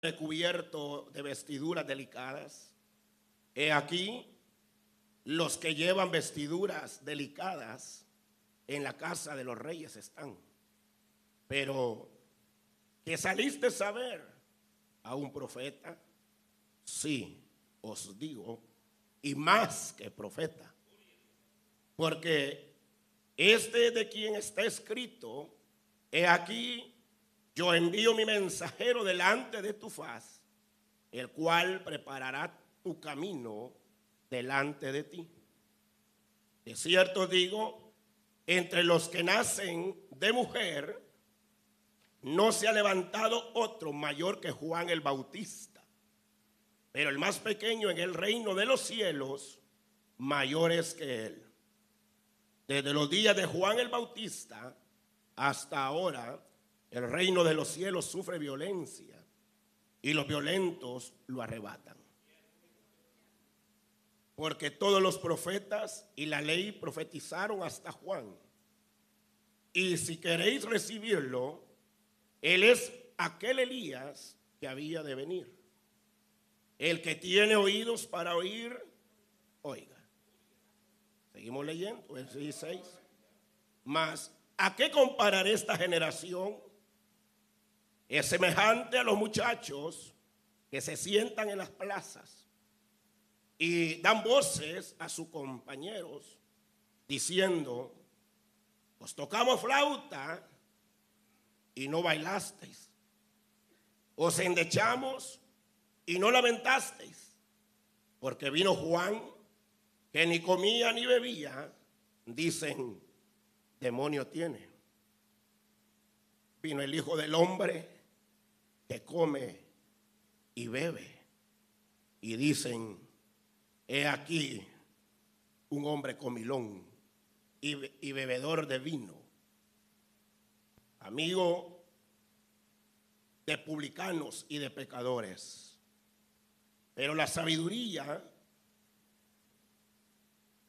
recubierto de vestiduras delicadas. He aquí, los que llevan vestiduras delicadas en la casa de los reyes están. Pero que saliste a saber a un profeta, sí, os digo, y más que profeta. Porque este de quien está escrito, he aquí, yo envío mi mensajero delante de tu faz, el cual preparará tu camino delante de ti. De cierto digo, entre los que nacen de mujer, no se ha levantado otro mayor que Juan el Bautista, pero el más pequeño en el reino de los cielos, mayor es que él. Desde los días de Juan el Bautista hasta ahora, el reino de los cielos sufre violencia y los violentos lo arrebatan. Porque todos los profetas y la ley profetizaron hasta Juan. Y si queréis recibirlo, él es aquel Elías que había de venir. El que tiene oídos para oír, oiga. Seguimos leyendo, el 16. Más, ¿a qué compararé esta generación? Es semejante a los muchachos que se sientan en las plazas y dan voces a sus compañeros diciendo, os tocamos flauta y no bailasteis. Os endechamos y no lamentasteis. Porque vino Juan, que ni comía ni bebía, dicen, demonio tiene. Vino el Hijo del Hombre, que come y bebe. Y dicen, he aquí un hombre comilón y, y bebedor de vino amigo de publicanos y de pecadores. Pero la sabiduría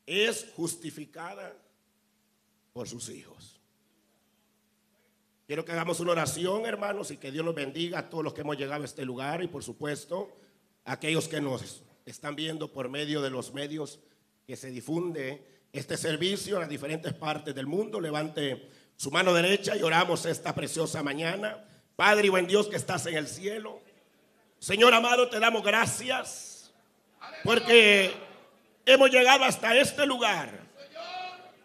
es justificada por sus hijos. Quiero que hagamos una oración, hermanos, y que Dios nos bendiga a todos los que hemos llegado a este lugar y por supuesto a aquellos que nos están viendo por medio de los medios que se difunde este servicio en las diferentes partes del mundo. Levante su mano derecha y oramos esta preciosa mañana. Padre y buen Dios que estás en el cielo. Señor amado, te damos gracias porque hemos llegado hasta este lugar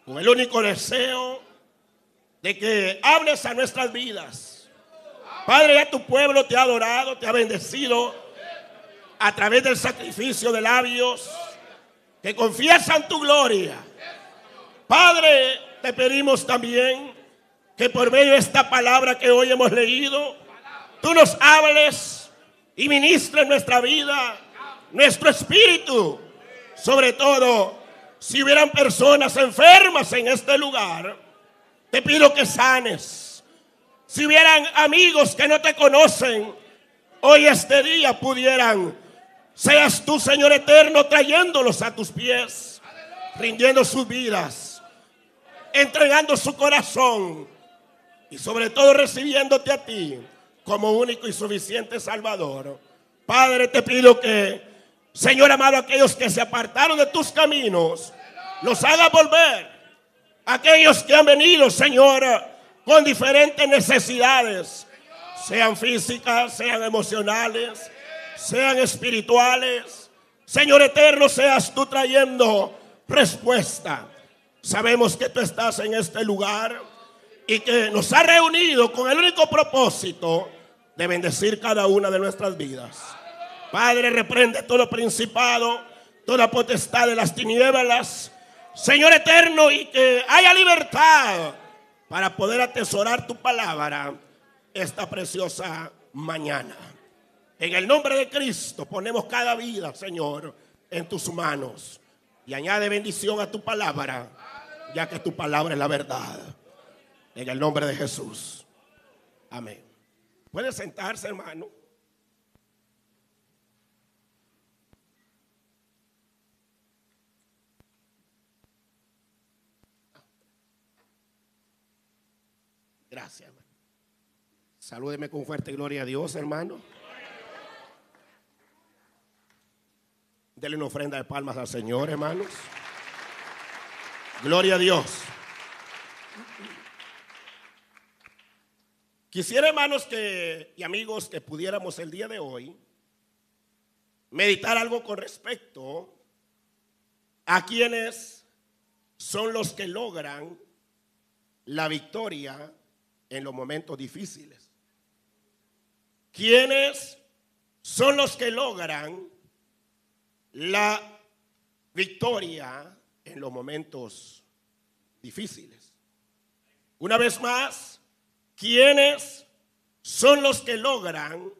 con el único deseo de que hables a nuestras vidas. Padre, ya tu pueblo te ha adorado, te ha bendecido a través del sacrificio de labios que confiesan tu gloria. Padre, te pedimos también que por medio de esta palabra que hoy hemos leído, tú nos hables y ministres nuestra vida, nuestro espíritu. Sobre todo, si hubieran personas enfermas en este lugar, te pido que sanes. Si hubieran amigos que no te conocen, hoy este día pudieran, seas tú, Señor eterno, trayéndolos a tus pies, rindiendo sus vidas, entregando su corazón y sobre todo recibiéndote a ti como único y suficiente Salvador. Padre, te pido que, Señor amado, aquellos que se apartaron de tus caminos, los haga volver. Aquellos que han venido, Señor, con diferentes necesidades, sean físicas, sean emocionales, sean espirituales. Señor eterno, seas tú trayendo respuesta. Sabemos que tú estás en este lugar y que nos ha reunido con el único propósito de bendecir cada una de nuestras vidas. Padre, reprende todo principado, toda potestad de las tinieblas, Señor eterno, y que haya libertad para poder atesorar tu palabra esta preciosa mañana. En el nombre de Cristo ponemos cada vida, Señor, en tus manos y añade bendición a tu palabra, ya que tu palabra es la verdad. En el nombre de Jesús. Amén. Puede sentarse, hermano. Gracias, hermano. Salúdeme con fuerte gloria a Dios, hermano. Denle una ofrenda de palmas al Señor, hermanos. Gloria a Dios. Quisiera, hermanos que, y amigos, que pudiéramos el día de hoy meditar algo con respecto a quienes son los que logran la victoria en los momentos difíciles. ¿Quiénes son los que logran la victoria en los momentos difíciles? Una vez más, ¿quiénes son los que logran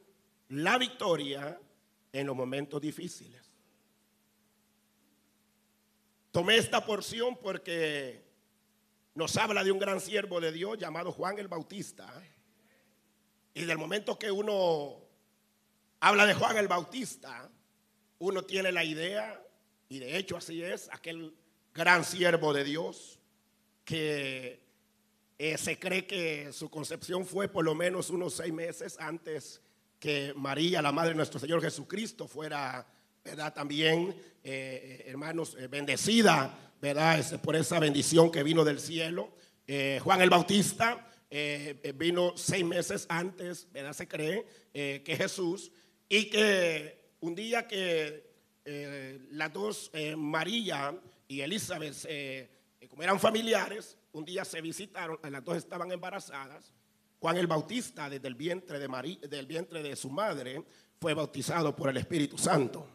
la victoria en los momentos difíciles? Tomé esta porción porque nos habla de un gran siervo de Dios llamado Juan el Bautista. Y del momento que uno habla de Juan el Bautista, uno tiene la idea, y de hecho así es, aquel gran siervo de Dios que eh, se cree que su concepción fue por lo menos unos seis meses antes que María, la madre de nuestro Señor Jesucristo, fuera, ¿verdad? También, eh, eh, hermanos, bendecida ¿verdad? por esa bendición que vino del cielo. Eh, Juan el Bautista eh, eh, vino seis meses antes, ¿verdad? Se cree que Jesús y que un día que las dos, María y Elizabeth, como eran familiares, un día se visitaron, las dos estaban embarazadas. Juan el Bautista, desde el vientre de, María, del vientre de su madre, fue bautizado por el Espíritu Santo.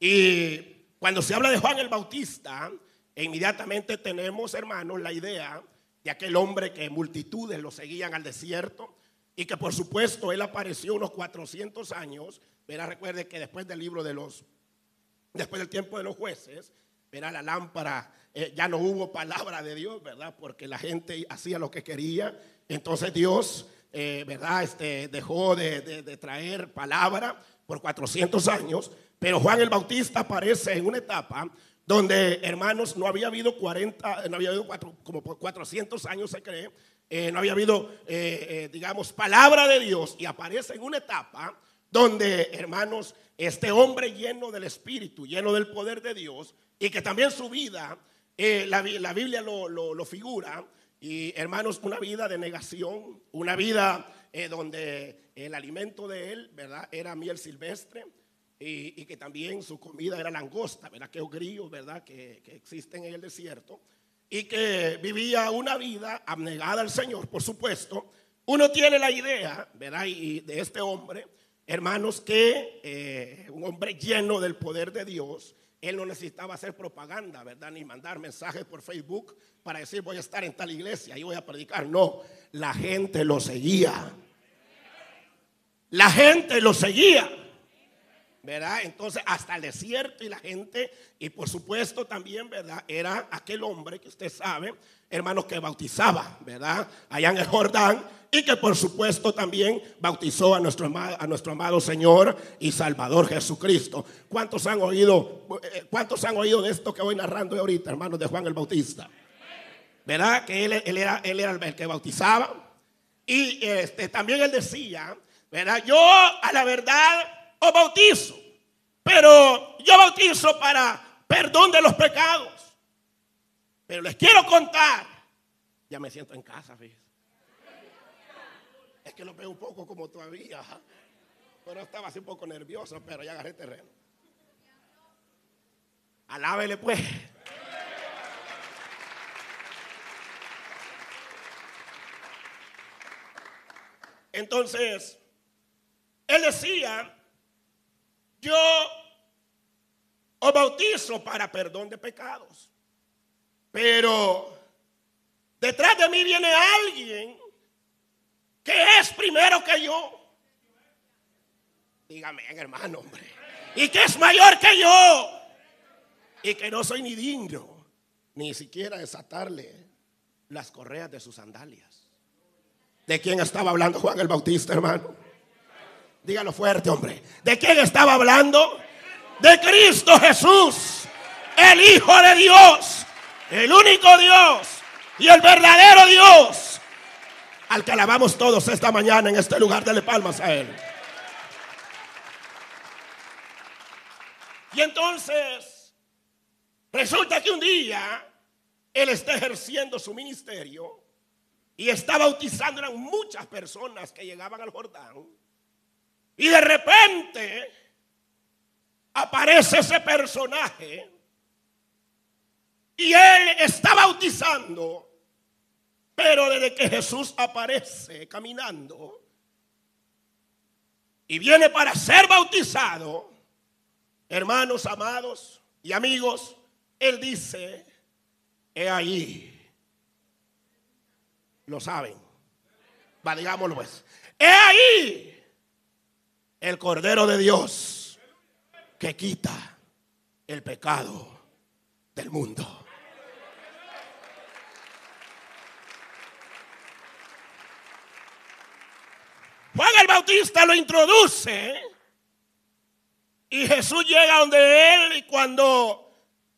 Y cuando se habla de Juan el Bautista, inmediatamente tenemos, hermanos, la idea de aquel hombre que multitudes lo seguían al desierto y que por supuesto él apareció unos 400 años. Verá, recuerde que después del libro de los, después del tiempo de los jueces, verá la lámpara, eh, ya no hubo palabra de Dios, ¿verdad? Porque la gente hacía lo que quería. Entonces Dios, eh, ¿verdad? Este, dejó de, de traer palabra por 400 años. Pero Juan el Bautista aparece en una etapa donde, hermanos, no había habido 40, no había habido como por 400 años se cree, eh, no había habido, eh, eh, digamos, palabra de Dios y aparece en una etapa donde, hermanos, este hombre lleno del Espíritu, lleno del poder de Dios y que también su vida, la, la, Biblia lo, lo, lo, figura, y hermanos, una vida de negación, una vida donde el alimento de él, ¿verdad? Era miel silvestre, y, que también su comida era langosta, ¿verdad? Que grillos, ¿verdad? Que, que, existen en el desierto. Y que vivía una vida abnegada al Señor, por supuesto. Uno tiene la idea, ¿verdad? Y de este hombre, hermanos, que eh, un hombre lleno del poder de Dios, él no necesitaba hacer propaganda, ¿verdad? Ni mandar mensajes por Facebook para decir voy a estar en tal iglesia y voy a predicar. No, la gente lo seguía. La gente lo seguía. ¿Verdad? Entonces, hasta el desierto y la gente, y por supuesto también, ¿verdad? Era aquel hombre que usted sabe, hermanos, que bautizaba, ¿verdad? Allá en el Jordán, y que por supuesto también bautizó a nuestro, a nuestro amado Señor y Salvador Jesucristo. ¿Cuántos han oído, eh, cuántos han oído de esto que voy narrando ahorita, hermanos, de Juan el Bautista? ¿Verdad? Que él, él, era, él era el que bautizaba. Y este, también él decía, ¿verdad? Yo a la verdad o bautizo. Pero yo bautizo para perdón de los pecados. Pero les quiero contar. Ya me siento en casa, fíjense. Es que lo veo un poco como todavía. Pero estaba así un poco nervioso, pero ya agarré terreno. Alábele pues. Entonces, él decía yo os bautizo para perdón de pecados. Pero detrás de mí viene alguien que es primero que yo. Dígame, hermano, hombre. Y que es mayor que yo. Y que no soy ni digno, ni siquiera desatarle las correas de sus sandalias. ¿De quién estaba hablando Juan el Bautista, hermano? Dígalo fuerte, hombre. ¿De quién estaba hablando? De Cristo Jesús, el Hijo de Dios, el único Dios y el verdadero Dios, al que alabamos todos esta mañana en este lugar. Dele palmas a Él. Y entonces, resulta que un día él está ejerciendo su ministerio y está bautizando, eran muchas personas que llegaban al Jordán. Y de repente aparece ese personaje y él está bautizando, pero desde que Jesús aparece caminando y viene para ser bautizado, hermanos amados y amigos, él dice, he ahí lo saben. Va, digámoslo pues. He ahí el Cordero de Dios que quita el pecado del mundo. Juan el Bautista lo introduce y Jesús llega donde él y cuando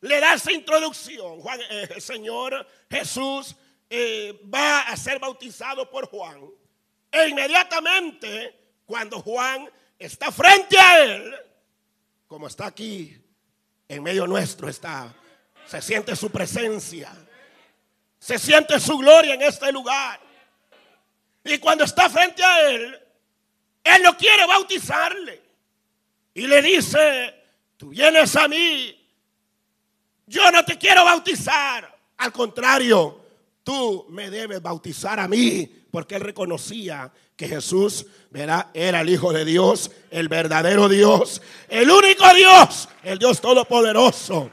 le da esa introducción, Juan, eh, el Señor Jesús eh, va a ser bautizado por Juan. E inmediatamente, cuando Juan está frente a él, como está aquí, en medio nuestro está, se siente su presencia, se siente su gloria en este lugar. Y cuando está frente a él, él no quiere bautizarle. Y le dice, tú vienes a mí, yo no te quiero bautizar. Al contrario, tú me debes bautizar a mí, porque él reconocía que Jesús era el Hijo de Dios, el verdadero Dios, el único Dios, el Dios todopoderoso.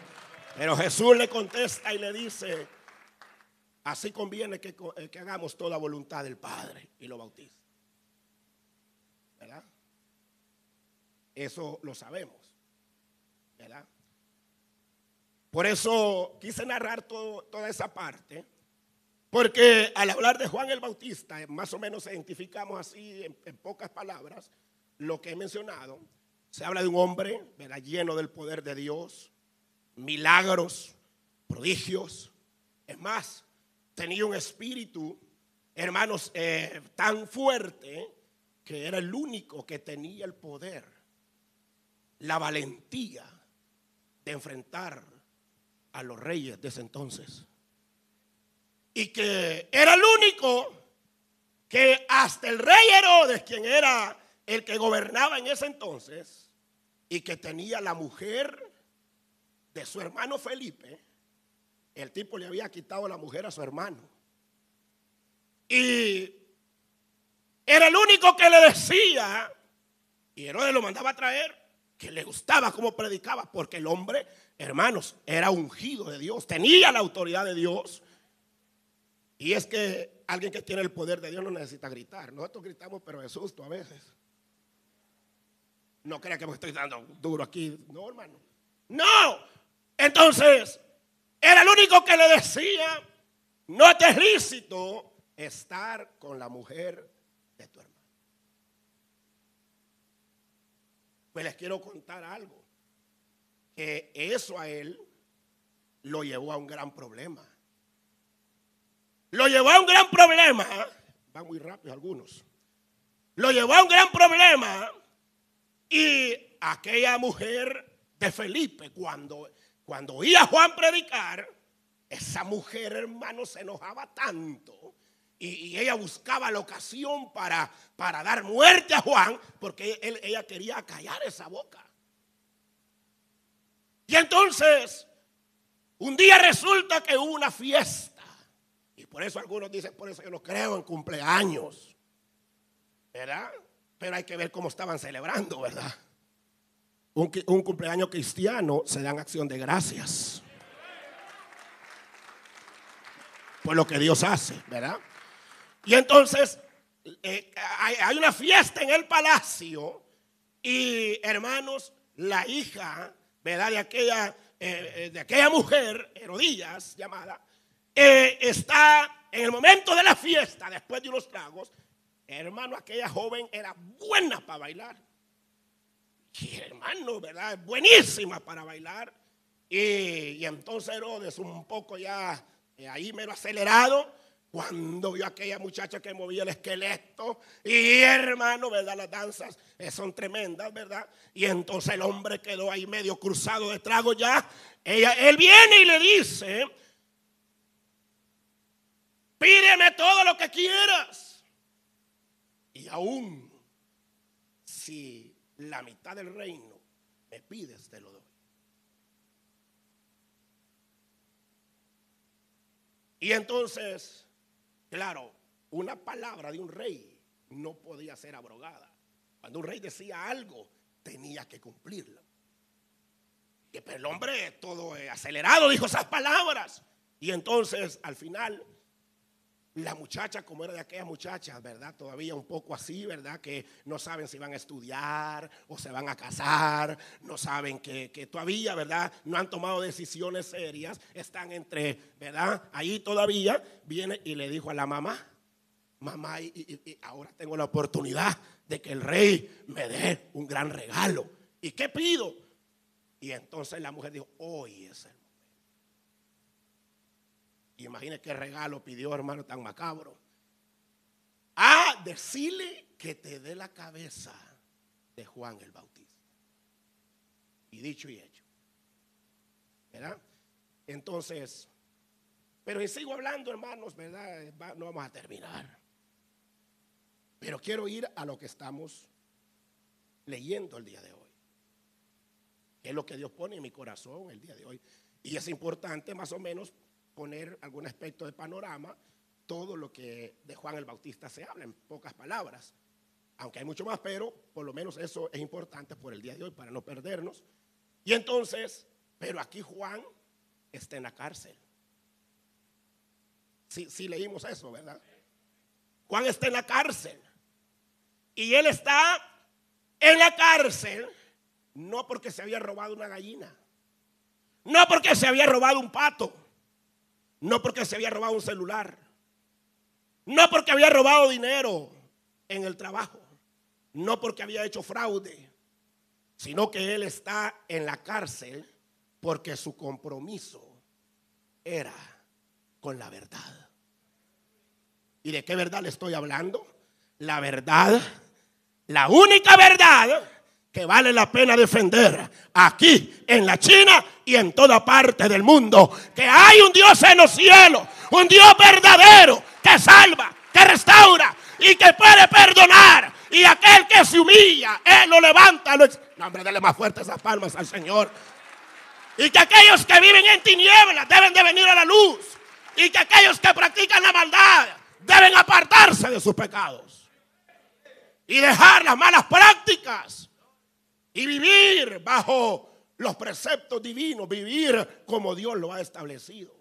Pero Jesús le contesta y le dice, así conviene que, eh, hagamos toda voluntad del Padre y lo bautiza. ¿Verdad? Eso lo sabemos. ¿Verdad? Por eso quise narrar toda esa parte porque al hablar de Juan el Bautista, más o menos identificamos así en, pocas palabras lo que he mencionado. Se habla de un hombre lleno del poder de Dios, milagros, prodigios. Es más, tenía un espíritu, hermanos, eh, tan fuerte que era el único que tenía el poder, la valentía de enfrentar a los reyes de ese entonces y que era el único que hasta el rey Herodes, quien era el que gobernaba en ese entonces, y que tenía la mujer de su hermano Felipe, el tipo le había quitado la mujer a su hermano. Y era el único que le decía, y Herodes lo mandaba a traer, que le gustaba cómo predicaba, porque el hombre, hermanos, era ungido de Dios, tenía la autoridad de Dios y es que alguien que tiene el poder de Dios no necesita gritar. Nosotros gritamos, pero de susto a veces. No crea que me estoy dando duro aquí. No, hermano. No. Entonces, era el único que le decía, no te es lícito estar con la mujer de tu hermano. Pues les quiero contar algo. Que eso a él lo llevó a un gran problema. Lo llevó a un gran problema. Van muy rápido algunos. Lo llevó a un gran problema. Y aquella mujer de Felipe, cuando, cuando oía a Juan predicar, esa mujer, hermano, se enojaba tanto. Y, ella buscaba la ocasión para, para dar muerte a Juan, porque él, ella quería callar esa boca. Y entonces, un día resulta que hubo una fiesta por eso algunos dicen, por eso yo no creo en cumpleaños. ¿Verdad? Pero hay que ver cómo estaban celebrando, ¿verdad? Un, cumpleaños cristiano se dan acción de gracias. Por lo que Dios hace, ¿verdad? Y entonces eh, hay, una fiesta en el palacio y hermanos, la hija, ¿verdad? De aquella, eh, eh, de aquella mujer, Herodías llamada, está en el momento de la fiesta, después de unos tragos, hermano, aquella joven era buena para bailar. Y hermano, ¿verdad? Buenísima para bailar. Y, entonces Herodes, un poco ya eh, ahí mero acelerado, Cuando vio aquella muchacha que movía el esqueleto, y hermano, ¿verdad? Las danzas eh, son tremendas, ¿verdad? Y entonces el hombre quedó ahí medio cruzado de trago ya. Ella, él viene y le dice, pídeme todo lo que quieras. Y aún si la mitad del reino me pides, te lo doy. Y entonces Claro, una palabra de un rey no podía ser abrogada. Cuando un rey decía algo, tenía que cumplirlo. Y el hombre todo acelerado dijo esas palabras. Y entonces al final la muchacha, como era de aquellas muchachas, ¿verdad? Todavía un poco así, ¿verdad? Que no saben si van a estudiar o se van a casar, no saben que, todavía, ¿verdad? No han tomado decisiones serias, están entre, ¿verdad? Ahí todavía viene y le dijo a la mamá, mamá, y, ahora tengo la oportunidad de que el rey me dé un gran regalo. ¿Y qué pido? Y entonces la mujer dijo, hoy es y qué regalo pidió, hermano, tan macabro. A decirle que te dé la cabeza de Juan el Bautista. Y dicho y hecho. ¿Verdad? Entonces, pero sigo hablando, hermanos, ¿verdad? No vamos a terminar. Pero quiero ir a lo que estamos leyendo el día de hoy. Que es lo que Dios pone en mi corazón el día de hoy. Y es importante más o menos poner algún aspecto de panorama, todo lo que de Juan el Bautista se habla en pocas palabras. Aunque hay mucho más, pero por lo menos eso es importante por el día de hoy para no perdernos. Y entonces, pero aquí Juan está en la cárcel. Si sí, leímos eso, ¿verdad? Juan está en la cárcel. Y él está en la cárcel no porque se había robado una gallina, no porque se había robado un pato no porque se había robado un celular. No porque había robado dinero en el trabajo. No porque había hecho fraude. Sino que él está en la cárcel porque su compromiso era con la verdad. ¿Y de qué verdad le estoy hablando? La verdad, la única verdad que vale la pena defender aquí en la China y en toda parte del mundo. Que hay un Dios en los cielos, un Dios verdadero que salva, que restaura y que puede perdonar. Y aquel que se humilla, Él lo levanta. No, hombre, dale más fuerte esas palmas al Señor. Y que aquellos que viven en tinieblas deben de venir a la luz. Y que aquellos que practican la maldad deben apartarse de sus pecados. Y dejar las malas prácticas y vivir bajo los preceptos divinos, vivir como Dios lo ha establecido.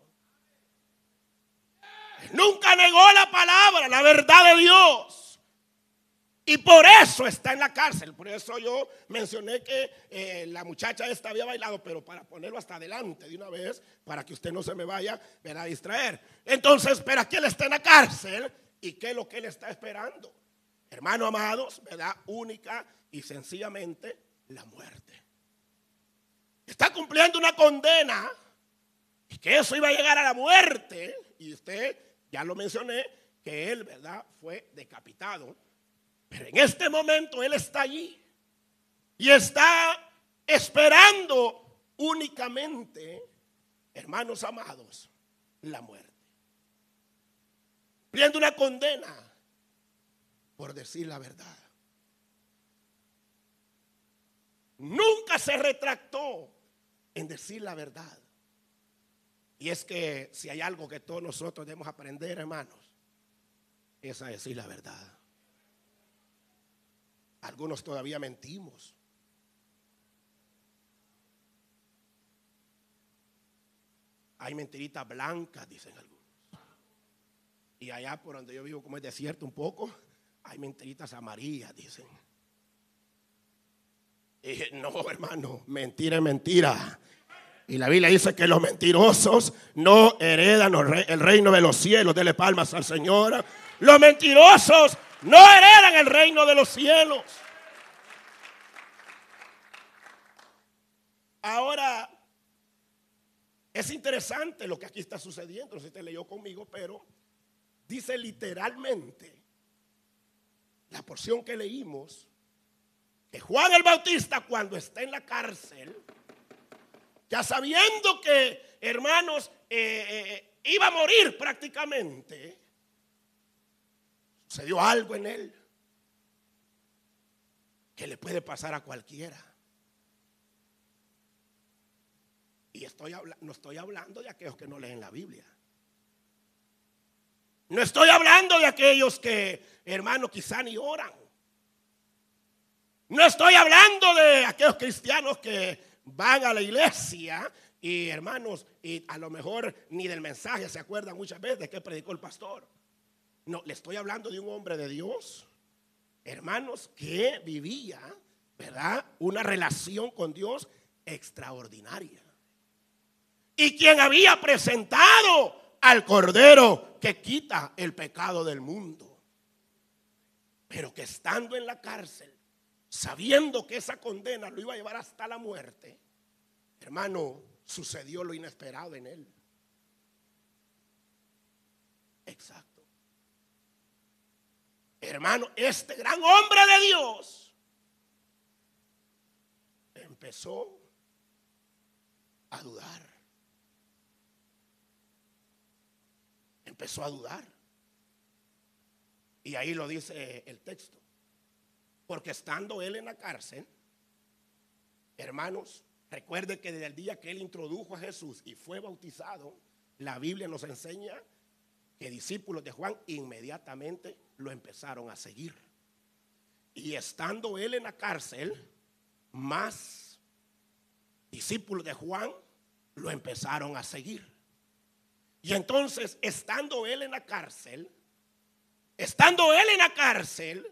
Nunca negó la palabra, la verdad de Dios. Y por eso está en la cárcel. Por eso yo mencioné que eh, la muchacha esta había bailado, pero para ponerlo hasta adelante de una vez, para que usted no se me vaya a distraer. Entonces, espera que él está en la cárcel y qué es lo que él está esperando. Hermanos amados, ¿verdad? Única y sencillamente la muerte. Está cumpliendo una condena y que eso iba a llegar a la muerte. Y usted, ya lo mencioné, que él, ¿verdad? Fue decapitado. Pero en este momento él está allí y está esperando únicamente, hermanos amados, la muerte. Cumpliendo una condena por decir la verdad. Nunca se retractó en decir la verdad. Y es que si hay algo que todos nosotros debemos aprender, hermanos, es a decir la verdad. Algunos todavía mentimos. Hay mentiritas blancas, dicen algunos. Y allá por donde yo vivo, como es desierto un poco, hay mentiritas amarillas, dicen no, hermano, mentira es mentira. Y la Biblia dice que los mentirosos no heredan el reino de los cielos. Dele palmas al Señor. Los mentirosos no heredan el reino de los cielos. Ahora, es interesante lo que aquí está sucediendo. No sé si usted leyó conmigo, pero dice literalmente la porción que leímos, Juan el Bautista cuando está en la cárcel, ya sabiendo que, hermanos, eh, eh, iba a morir prácticamente, sucedió algo en él que le puede pasar a cualquiera. Y estoy no estoy hablando de aquellos que no leen la Biblia. No estoy hablando de aquellos que, hermano, quizá ni oran. No estoy hablando de aquellos cristianos que van a la iglesia y, hermanos, y a lo mejor ni del mensaje se acuerdan muchas veces de que predicó el pastor. No, le estoy hablando de un hombre de Dios, hermanos, que vivía, ¿verdad? Una relación con Dios extraordinaria. Y quien había presentado al Cordero que quita el pecado del mundo. Pero que estando en la cárcel, sabiendo que esa condena lo iba a llevar hasta la muerte, hermano, sucedió lo inesperado en él. Exacto. Hermano, este gran hombre de Dios empezó a dudar. Empezó a dudar. Y ahí lo dice el texto. Porque estando él en la cárcel, hermanos, recuerde que desde el día que él introdujo a Jesús y fue bautizado, la Biblia nos enseña que discípulos de Juan inmediatamente lo empezaron a seguir. Y estando él en la cárcel, más discípulos de Juan lo empezaron a seguir. Y entonces, estando él en la cárcel, estando él en la cárcel,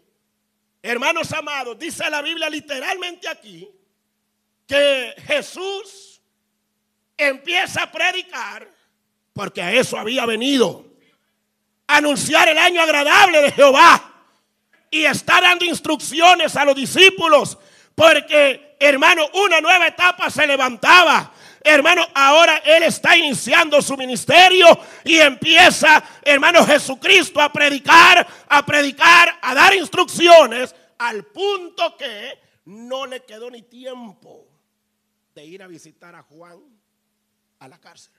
hermanos amados, dice la Biblia literalmente aquí, que Jesús empieza a predicar, porque a eso había venido. Anunciar el año agradable de Jehová y está dando instrucciones a los discípulos porque hermano una nueva etapa se levantaba Hermano, ahora Él está iniciando su ministerio y empieza, hermano Jesucristo, a predicar, a predicar, a dar instrucciones, al punto que no le quedó ni tiempo de ir a visitar a Juan a la cárcel.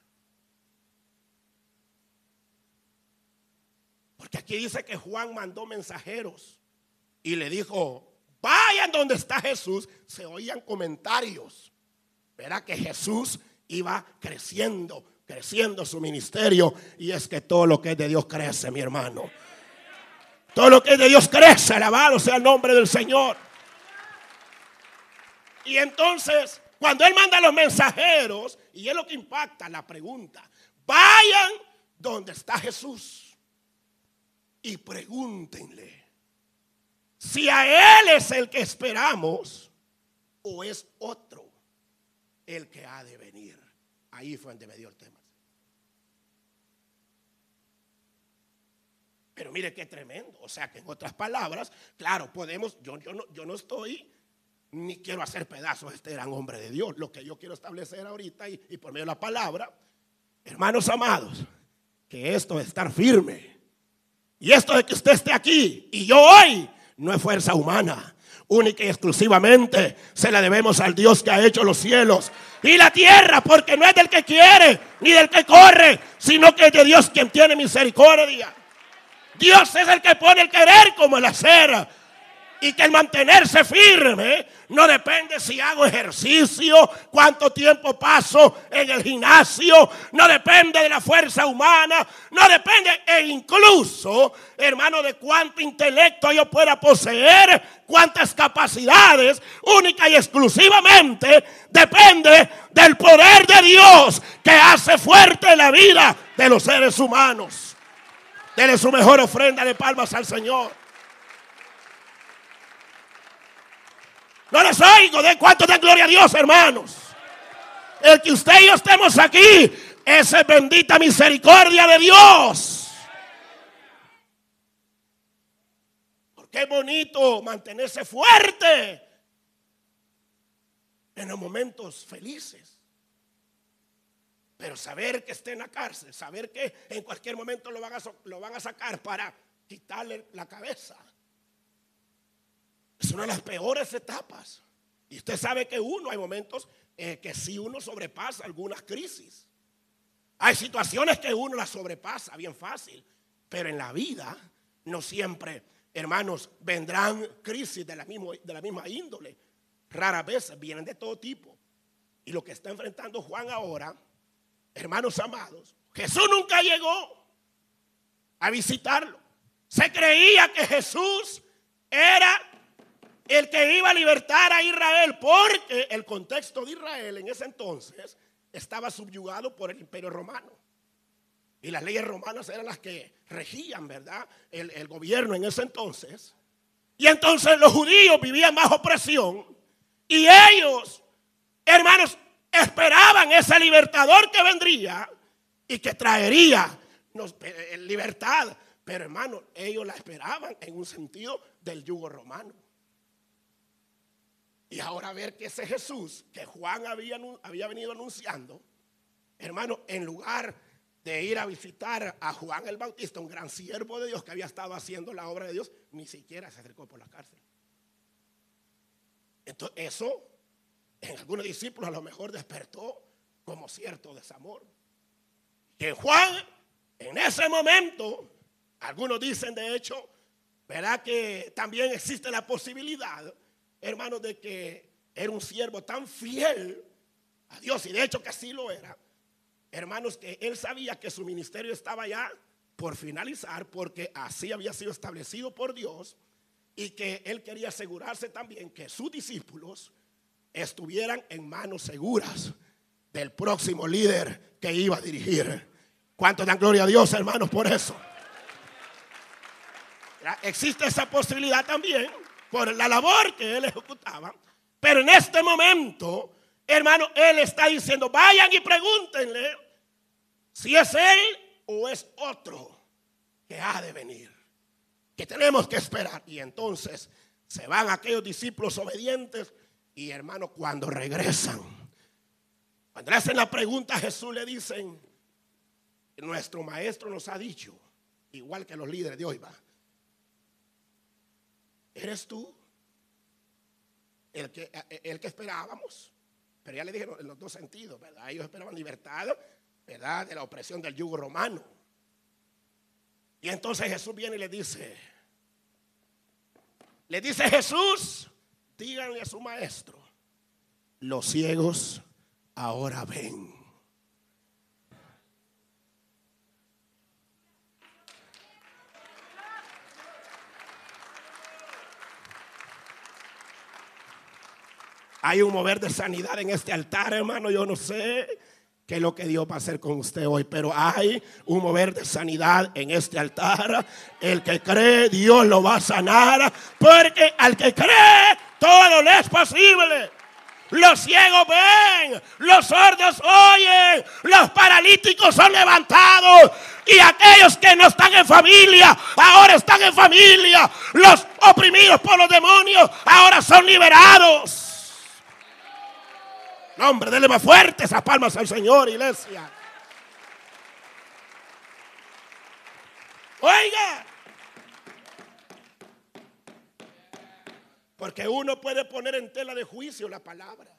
Porque aquí dice que Juan mandó mensajeros y le dijo, vayan donde está Jesús. Se oían comentarios. Verá que Jesús iba creciendo, creciendo su ministerio. Y es que todo lo que es de Dios crece, mi hermano. Todo lo que es de Dios crece, alabado sea el nombre del Señor. Y entonces, cuando Él manda a los mensajeros, y es lo que impacta la pregunta, vayan donde está Jesús y pregúntenle si a Él es el que esperamos o es otro el que ha de venir. Ahí fue donde me dio el tema. Pero mire qué tremendo. O sea que en otras palabras, claro, podemos, yo, yo, no, yo no estoy ni quiero hacer pedazos este gran hombre de Dios. Lo que yo quiero establecer ahorita y, y por medio de la palabra, hermanos amados, que esto es estar firme y esto de que usted esté aquí y yo hoy no es fuerza humana. Única y exclusivamente se la debemos al Dios que ha hecho los cielos y la tierra, porque no es del que quiere ni del que corre, sino que es de Dios quien tiene misericordia. Dios es el que pone el querer como el hacer y que el mantenerse firme no depende si hago ejercicio, cuánto tiempo paso en el gimnasio, no depende de la fuerza humana, no depende e incluso, hermano, de cuánto intelecto yo pueda poseer, cuántas capacidades, única y exclusivamente depende del poder de Dios que hace fuerte la vida de los seres humanos. Dele su mejor ofrenda de palmas al Señor. No les oigo. ¿De cuánto de gloria a Dios, hermanos? El que usted y yo estemos aquí, es bendita misericordia de Dios. Porque es bonito mantenerse fuerte en los momentos felices. Pero saber que esté en la cárcel, saber que en cualquier momento lo van a sacar para quitarle la cabeza. Es una de las peores etapas. Y usted sabe que uno, hay momentos eh, que si uno sobrepasa algunas crisis. Hay situaciones que uno las sobrepasa bien fácil. Pero en la vida no siempre, hermanos, vendrán crisis de la, de la misma índole. Rara veces vienen de todo tipo. Y lo que está enfrentando Juan ahora, hermanos amados, Jesús nunca llegó a visitarlo. Se creía que Jesús era el que iba a libertar a Israel, porque el contexto de Israel en ese entonces estaba subyugado por el imperio romano. Y las leyes romanas eran las que regían, ¿verdad? El, gobierno en ese entonces. Y entonces los judíos vivían bajo presión. Y ellos, hermanos, esperaban ese libertador que vendría y que traería eh, libertad. Pero hermanos, ellos la esperaban en un sentido del yugo romano. Y ahora ver que ese Jesús que Juan había, había venido anunciando, hermano, en lugar de ir a visitar a Juan el Bautista, un gran siervo de Dios que había estado haciendo la obra de Dios, ni siquiera se acercó por la cárcel. Entonces, eso en algunos discípulos a lo mejor despertó como cierto desamor. Que Juan, en ese momento, algunos dicen de hecho, verá que también existe la posibilidad hermanos, de que era un siervo tan fiel a Dios, y de hecho que así lo era, hermanos, que él sabía que su ministerio estaba ya por finalizar, porque así había sido establecido por Dios, y que él quería asegurarse también que sus discípulos estuvieran en manos seguras del próximo líder que iba a dirigir. ¿Cuánto dan gloria a Dios, hermanos, por eso? Existe esa posibilidad también por la labor que él ejecutaba. Pero en este momento, hermano, él está diciendo, vayan y pregúntenle si es él o es otro que ha de venir. Que tenemos que esperar. Y entonces se van aquellos discípulos obedientes y hermano, cuando regresan, cuando le hacen la pregunta a Jesús, le dicen, nuestro maestro nos ha dicho, igual que los líderes de hoy va, ¿Eres tú el que, el que esperábamos? Pero ya le dije en los dos sentidos, ¿verdad? Ellos esperaban libertad, ¿verdad? De la opresión del yugo romano. Y entonces Jesús viene y le dice, le dice Jesús, díganle a su maestro, los ciegos ahora ven. Hay un mover de sanidad en este altar, hermano. Yo no sé qué es lo que Dios va a hacer con usted hoy, pero hay un mover de sanidad en este altar. El que cree, Dios lo va a sanar, porque al que cree, todo le es posible. Los ciegos ven, los sordos oyen, los paralíticos son levantados y aquellos que no están en familia, ahora están en familia. Los oprimidos por los demonios, ahora son liberados. No, hombre, dele más fuerte esas palmas al Señor, iglesia. Oiga. Porque uno puede poner en tela de juicio la palabra.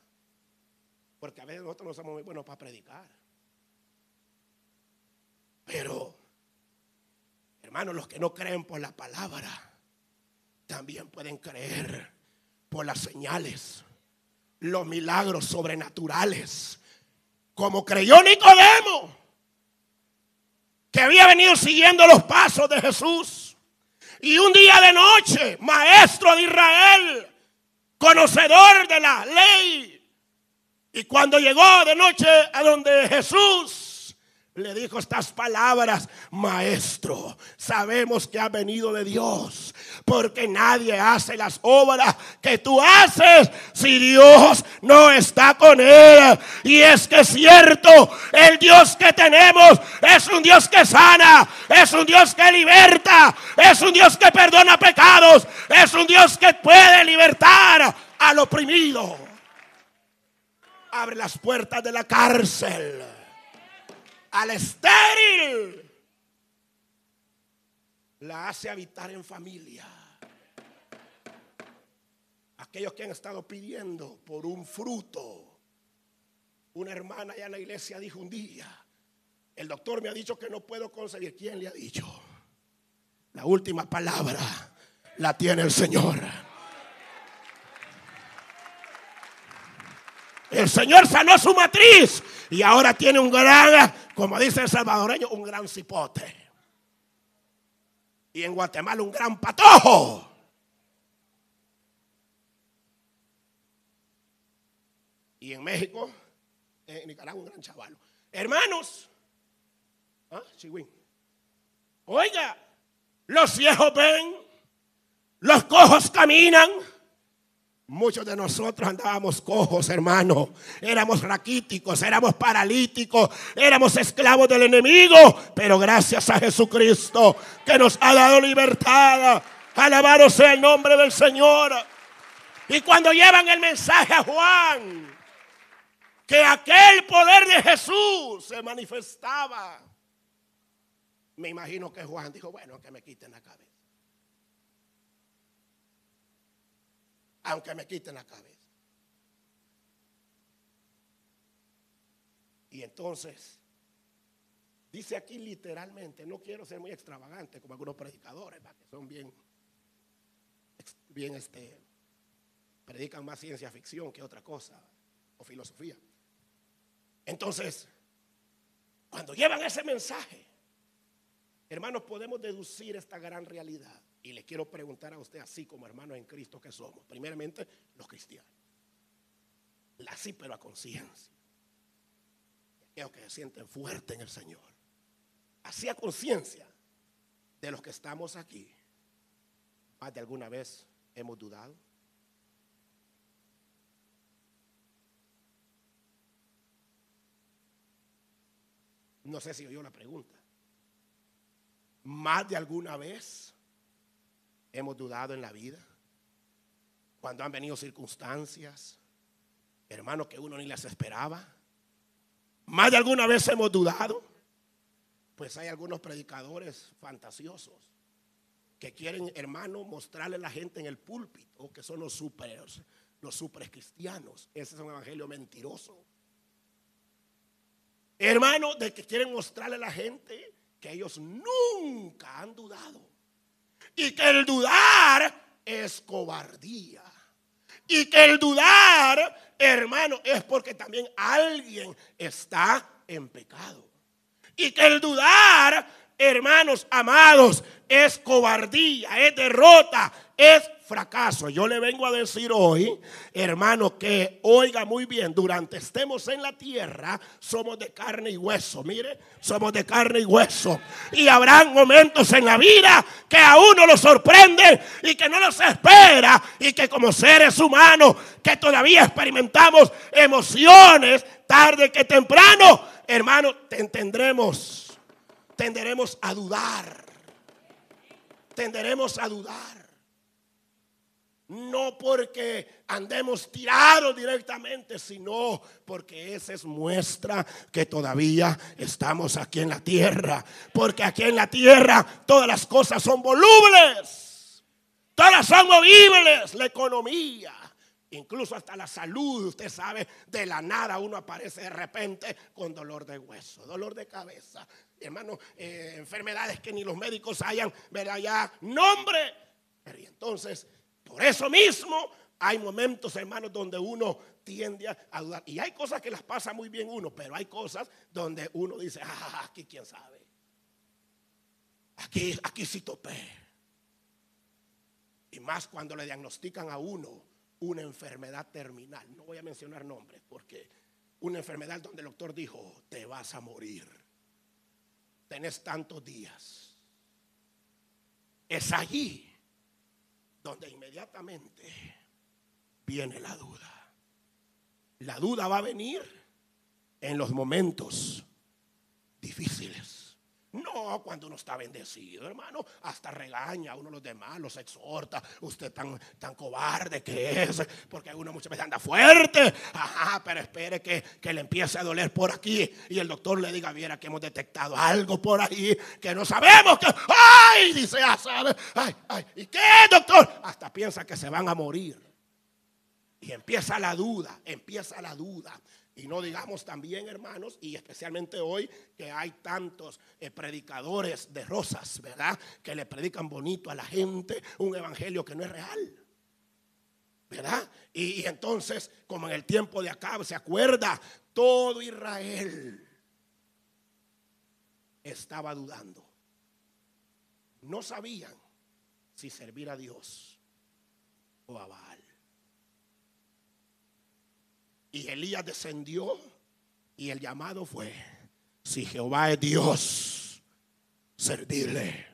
Porque a veces nosotros no somos muy buenos para predicar. Pero, hermanos, los que no creen por la palabra, también pueden creer por las señales los milagros sobrenaturales. Como creyó Nicodemo, que había venido siguiendo los pasos de Jesús. Y un día de noche, maestro de Israel, conocedor de la ley. Y cuando llegó de noche a donde Jesús le dijo estas palabras, maestro, sabemos que ha venido de Dios, porque nadie hace las obras que tú haces si Dios no está con él. Y es que es cierto, el Dios que tenemos es un Dios que sana, es un Dios que liberta, es un Dios que perdona pecados, es un Dios que puede libertar al oprimido. Abre las puertas de la cárcel al estéril la hace habitar en familia. Aquellos que han estado pidiendo por un fruto. Una hermana allá en la iglesia dijo un día, el doctor me ha dicho que no puedo conseguir. ¿Quién le ha dicho? La última palabra la tiene el Señor. El Señor sanó su matriz y ahora tiene un gran, como dice el salvadoreño, un gran cipote. Y en Guatemala un gran patojo. Y en México, en Nicaragua, un gran chaval. Hermanos, ¿ah? oiga, los viejos ven, los cojos caminan. Muchos de nosotros andábamos cojos, hermano. Éramos raquíticos, éramos paralíticos, éramos esclavos del enemigo. Pero gracias a Jesucristo que nos ha dado libertad. Alabado sea el nombre del Señor. Y cuando llevan el mensaje a Juan, que aquel poder de Jesús se manifestaba. Me imagino que Juan dijo, bueno, que me quiten la cabeza. Aunque me quiten la cabeza. Y entonces, dice aquí literalmente, no quiero ser muy extravagante como algunos predicadores, que son bien, bien este, predican más ciencia ficción que otra cosa, o filosofía. Entonces, cuando llevan ese mensaje, hermanos, podemos deducir esta gran realidad. Y le quiero preguntar a usted, así como hermanos en Cristo que somos, primeramente los cristianos. Así, pero a conciencia. Aquellos que se sienten fuertes en el Señor. Así a conciencia de los que estamos aquí. Más de alguna vez hemos dudado. No sé si oyó la pregunta. Más de alguna vez hemos dudado en la vida. Cuando han venido circunstancias, hermanos, que uno ni las esperaba. Más de alguna vez hemos dudado. Pues hay algunos predicadores fantasiosos que quieren, hermano, mostrarle a la gente en el púlpito que son los super, los super cristianos. Ese es un evangelio mentiroso. Hermano, de que quieren mostrarle a la gente que ellos nunca han dudado. Y que el dudar es cobardía. Y que el dudar, hermano, es porque también alguien está en pecado. Y que el dudar, hermanos amados, es cobardía, es derrota, es fracaso. Yo le vengo a decir hoy, hermano, que oiga muy bien, durante estemos en la tierra, somos de carne y hueso. Mire, somos de carne y hueso. Y habrán momentos en la vida que a uno lo sorprende y que no nos espera. Y que como seres humanos que todavía experimentamos emociones, tarde que temprano, hermano, tendremos, tenderemos a dudar. Tenderemos a dudar. No porque andemos tirados directamente, sino porque esa es muestra que todavía estamos aquí en la tierra. Porque aquí en la tierra todas las cosas son volubles. Todas son movibles. La economía, incluso hasta la salud. Usted sabe, de la nada uno aparece de repente con dolor de hueso, dolor de cabeza. Hermano, eh, enfermedades que ni los médicos hayan, ¿verdad? Ya nombre. Pero entonces por eso mismo hay momentos, hermanos, donde uno tiende a dudar. Y hay cosas que las pasa muy bien uno, pero hay cosas donde uno dice, ah, aquí quién sabe. Aquí, aquí sí topé. Y más cuando le diagnostican a uno una enfermedad terminal. No voy a mencionar nombres porque una enfermedad donde el doctor dijo, te vas a morir. Tenés tantos días. Es allí donde inmediatamente viene la duda. La duda va a venir en los momentos difíciles. No cuando uno está bendecido, hermano, hasta regaña a uno los demás, los exhorta. Usted tan, tan cobarde que es, porque uno muchas veces anda fuerte. Ajá, pero espere que, que le empiece a doler por aquí y el doctor le diga, viera que hemos detectado algo por ahí que no sabemos que. ¡Ay! Dice. ¡Ay, ay! ¿Y qué, doctor? Hasta piensa que se van a morir. Y empieza la duda, empieza la duda. Y no digamos también, hermanos, y especialmente hoy que hay tantos eh, predicadores de rosas, ¿verdad? Que le predican bonito a la gente un evangelio que no es real. ¿Verdad? Y, entonces, como en el tiempo de acá, se acuerda, todo Israel estaba dudando. No sabían si servir a Dios o a. Y Elías descendió y el llamado fue, si Jehová es Dios, servirle.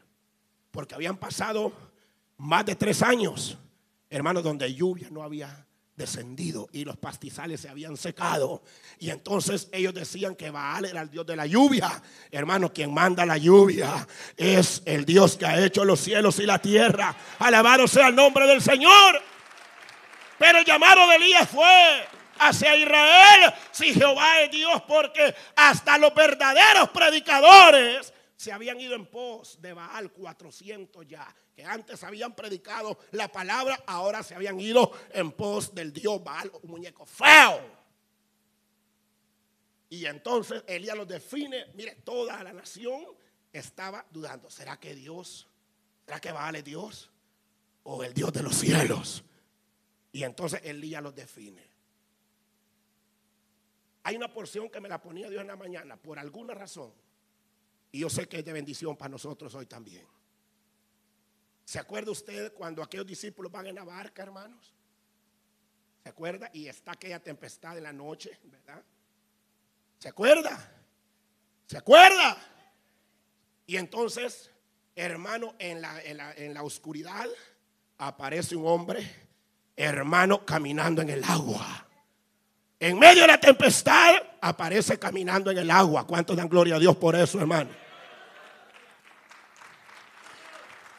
Porque habían pasado más de tres años, hermanos, donde lluvia no había descendido y los pastizales se habían secado. Y entonces ellos decían que Baal era el Dios de la lluvia. Hermano, quien manda la lluvia es el Dios que ha hecho los cielos y la tierra. Alabado sea el nombre del Señor. Pero el llamado de Elías fue hacia Israel si Jehová es Dios, porque hasta los verdaderos predicadores se habían ido en pos de Baal 400 ya, que antes habían predicado la palabra, ahora se habían ido en pos del Dios Baal, un muñeco feo. Y entonces Elías los define, mire, toda la nación estaba dudando, ¿será que Dios, será que Baal es Dios o el Dios de los cielos? Y entonces Elías los define. Hay una porción que me la ponía Dios en la mañana, por alguna razón. Y yo sé que es de bendición para nosotros hoy también. ¿Se acuerda usted cuando aquellos discípulos van en la barca, hermanos? ¿Se acuerda? Y está aquella tempestad en la noche, ¿verdad? ¿Se acuerda? ¿Se acuerda? Y entonces, hermano, en la, en la, en la oscuridad aparece un hombre, hermano, caminando en el agua. En medio de la tempestad aparece caminando en el agua. ¿Cuántos dan gloria a Dios por eso, hermano?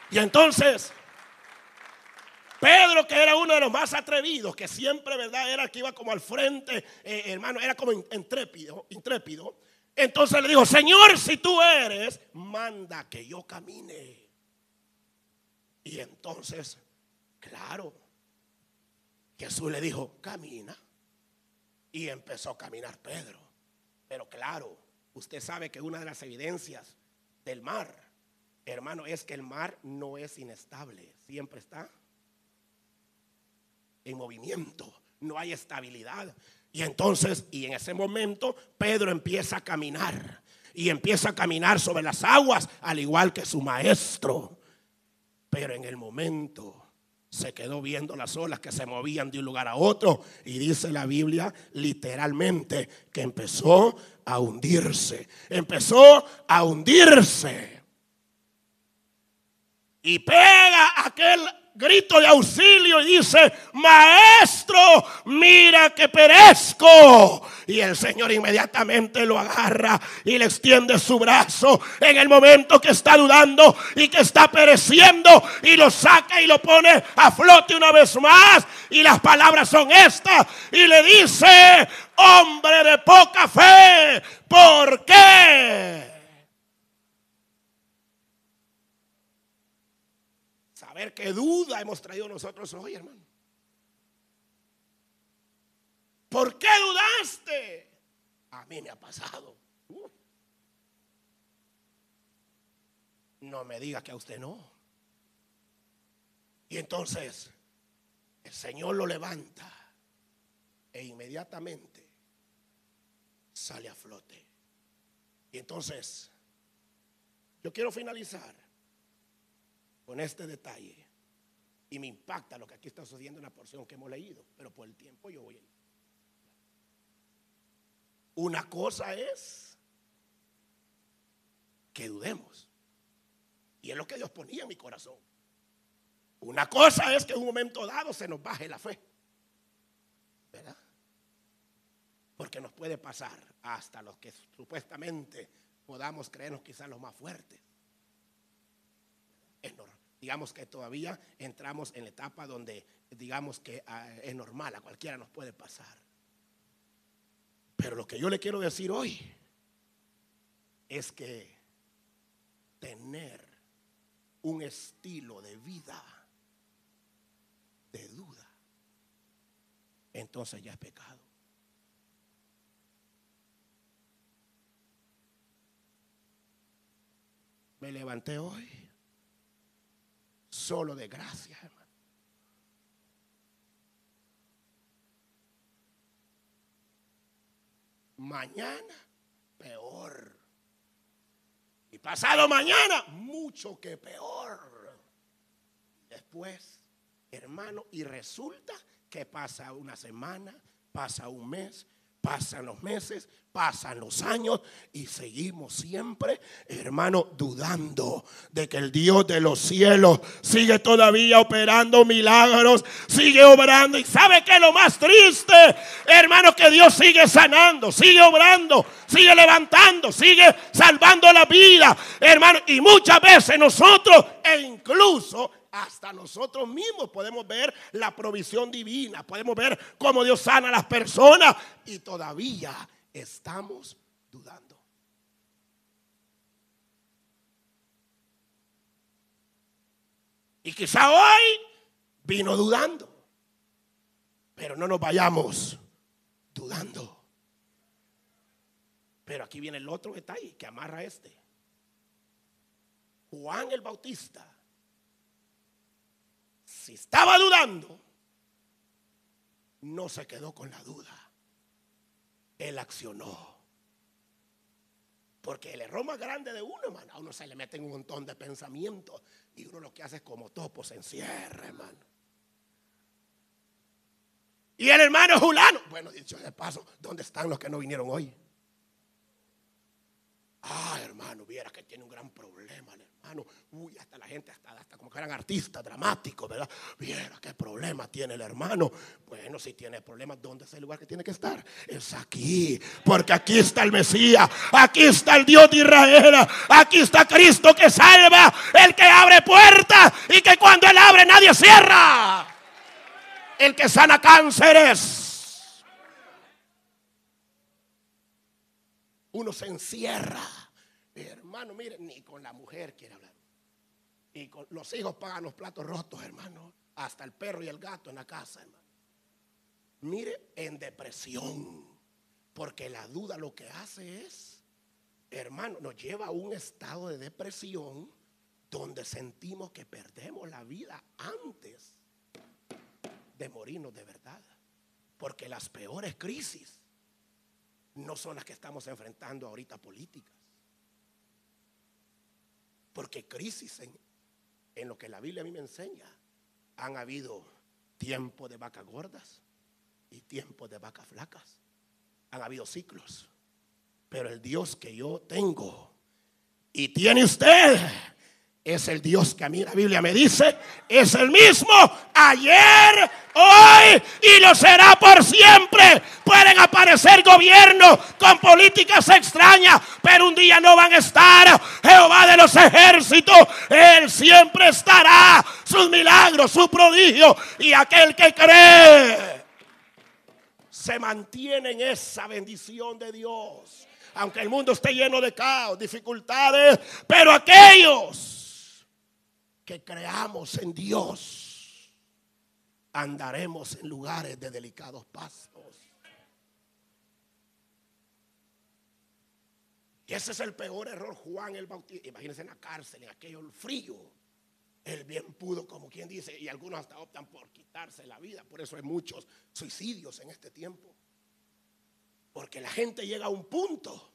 Y entonces, Pedro, que era uno de los más atrevidos, que siempre, ¿verdad? Era que iba como al frente, eh, hermano, era como intrépido, intrépido. Entonces le dijo, Señor, si tú eres, manda que yo camine. Y entonces, claro, Jesús le dijo, camina. Y empezó a caminar Pedro. Pero claro, usted sabe que una de las evidencias del mar hermano, es que el mar no es inestable, siempre está en movimiento, no hay estabilidad. Y entonces, y en ese momento, Pedro empieza a caminar y empieza a caminar sobre las aguas, al igual que su maestro. Pero en el momento se quedó viendo las olas que se movían de un lugar a otro. Y dice la Biblia literalmente que empezó a hundirse, empezó a hundirse. Y pega aquel grito de auxilio y dice, maestro, mira que perezco. Y el Señor inmediatamente lo agarra y le extiende su brazo en el momento que está dudando y que está pereciendo y lo saca y lo pone a flote una vez más. Y las palabras son estas. Y le dice, hombre de poca fe, ¿por qué? Ver qué duda hemos traído nosotros hoy, hermano. ¿Por qué dudaste? A mí me ha pasado. No me diga que a usted no. Y entonces el Señor lo levanta e inmediatamente sale a flote. Y entonces yo quiero finalizar con este detalle. Y me impacta lo que aquí está sucediendo en la porción que hemos leído, pero por el tiempo yo voy a. Una cosa es que dudemos. Y es lo que Dios ponía en mi corazón. Una cosa es que en un momento dado se nos baje la fe. ¿Verdad? Porque nos puede pasar hasta los que supuestamente podamos creernos quizás los más fuertes. Es normal. Digamos que todavía entramos en la etapa donde digamos que ah, es normal, a cualquiera nos puede pasar. Pero lo que yo le quiero decir hoy es que tener un estilo de vida de duda, entonces ya es pecado. Me levanté hoy solo de gracia, hermano. Mañana, peor. Y pasado mañana, mucho que peor. Después, hermano, y resulta que pasa una semana, pasa un mes, pasan los meses, pasan los años y seguimos siempre, hermano, dudando de que el Dios de los cielos sigue todavía operando milagros, sigue obrando. Y sabe que lo más triste, hermano, que Dios sigue sanando, sigue obrando, sigue levantando, sigue salvando la vida, hermano. Y muchas veces nosotros, e incluso hasta nosotros mismos podemos ver la provisión divina, podemos ver cómo Dios sana a las personas y todavía estamos dudando. Y quizá hoy vino dudando, pero no nos vayamos dudando. Pero aquí viene el otro detalle que amarra este. Juan el Bautista, si estaba dudando, no se quedó con la duda él accionó. Porque el error más grande de uno, hermano, a uno se le meten un montón de pensamientos y uno lo que hace es como topo, se encierra, hermano. Y el hermano Julano, bueno, dicho de paso, ¿dónde están los que no vinieron hoy? Ah, hermano, viera que tiene un gran problema, Uy, hasta la gente, hasta, hasta como que eran artistas dramáticos, ¿verdad? Viera qué problema tiene el hermano. Bueno, si tiene problemas, ¿dónde es el lugar que tiene que estar? Es aquí, porque aquí está el Mesías, aquí está el Dios de Israel, aquí está Cristo que salva, el que abre puertas y que cuando Él abre nadie cierra. El que sana cánceres uno se encierra. Hermano, mire, ni con la mujer quiere hablar. Y con los hijos pagan los platos rotos, hermano. Hasta el perro y el gato en la casa, hermano. Mire, en depresión. Porque la duda lo que hace es, hermano, nos lleva a un estado de depresión donde sentimos que perdemos la vida antes de morirnos de verdad. Porque las peores crisis no son las que estamos enfrentando ahorita políticas. Porque crisis en, en lo que la Biblia a mí me enseña, han habido tiempos de vacas gordas y tiempos de vacas flacas. Han habido ciclos. Pero el Dios que yo tengo y tiene usted es el Dios que a mí la Biblia me dice, es el mismo ayer, hoy y lo será por siempre. Pueden aparecer gobiernos con políticas extrañas, pero un día no van a estar. Jehová de los ejércitos, Él siempre estará. Sus milagros, su prodigio y aquel que cree se mantiene en esa bendición de Dios. Aunque el mundo esté lleno de caos, dificultades, pero aquellos que creamos en Dios, andaremos en lugares de delicados pastos. Y ese es el peor error, Juan el Bautista. Imagínense en la cárcel, en aquello frío. Él bien pudo, como quien dice, y algunos hasta optan por quitarse la vida. Por eso hay muchos suicidios en este tiempo. Porque la gente llega a un punto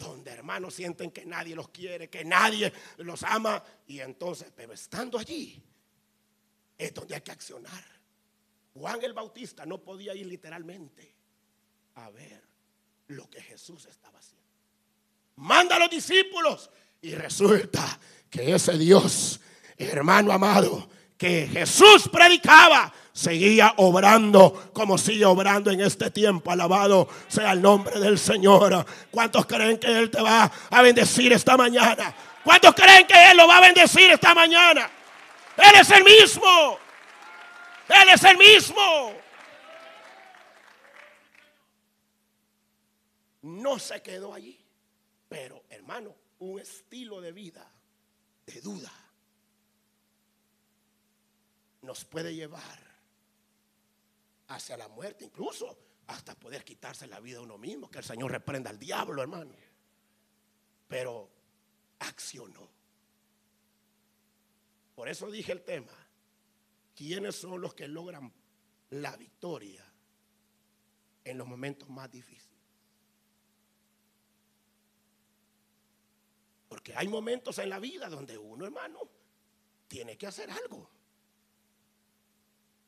donde hermanos sienten que nadie los quiere, que nadie los ama. Y entonces, pero estando allí, es donde hay que accionar. Juan el Bautista no podía ir literalmente a ver lo que Jesús estaba haciendo. Manda a los discípulos y resulta que ese Dios, hermano amado, que Jesús predicaba seguía obrando como sigue obrando en este tiempo. Alabado sea el nombre del Señor. ¿Cuántos creen que Él te va a bendecir esta mañana? ¿Cuántos creen que Él lo va a bendecir esta mañana? Él es el mismo. Él es el mismo. No se quedó allí. Pero, hermano, un estilo de vida de duda nos puede llevar hacia la muerte, incluso hasta poder quitarse la vida a uno mismo, que el Señor reprenda al diablo, hermano. Pero accionó. Por eso dije el tema, ¿quiénes son los que logran la victoria en los momentos más difíciles? Porque hay momentos en la vida donde uno, hermano, tiene que hacer algo.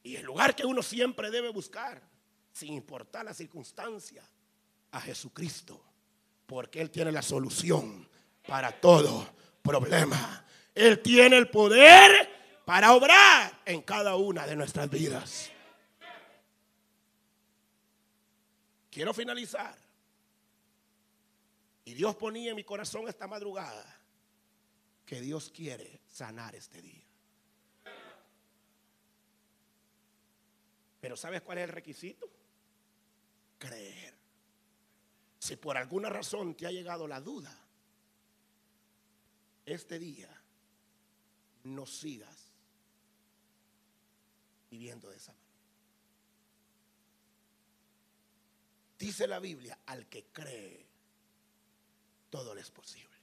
Y el lugar que uno siempre debe buscar, sin importar la circunstancia, a Jesucristo. Porque Él tiene la solución para todo problema. Él tiene el poder para obrar en cada una de nuestras vidas. Quiero finalizar y Dios ponía en mi corazón esta madrugada que Dios quiere sanar este día. ¿Sabes cuál es el requisito? Creer. Si por alguna razón te ha llegado la duda, este día no sigas viviendo de esa manera. Dice la Biblia, al que cree, todo le es posible.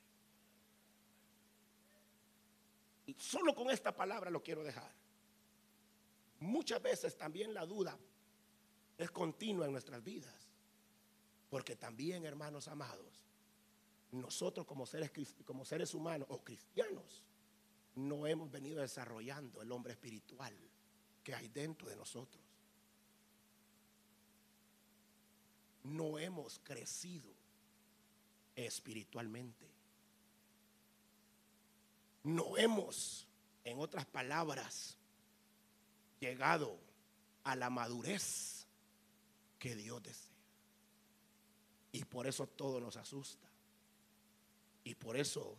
Y solo con esta palabra lo quiero dejar. Muchas veces también la duda es continua en nuestras vidas. Porque también, hermanos amados, nosotros como seres, como seres humanos o cristianos, no hemos venido desarrollando el hombre espiritual que hay dentro de nosotros. No hemos crecido espiritualmente. No hemos, en otras palabras, llegado a la madurez que Dios desea. Y por eso todo nos asusta. Y por eso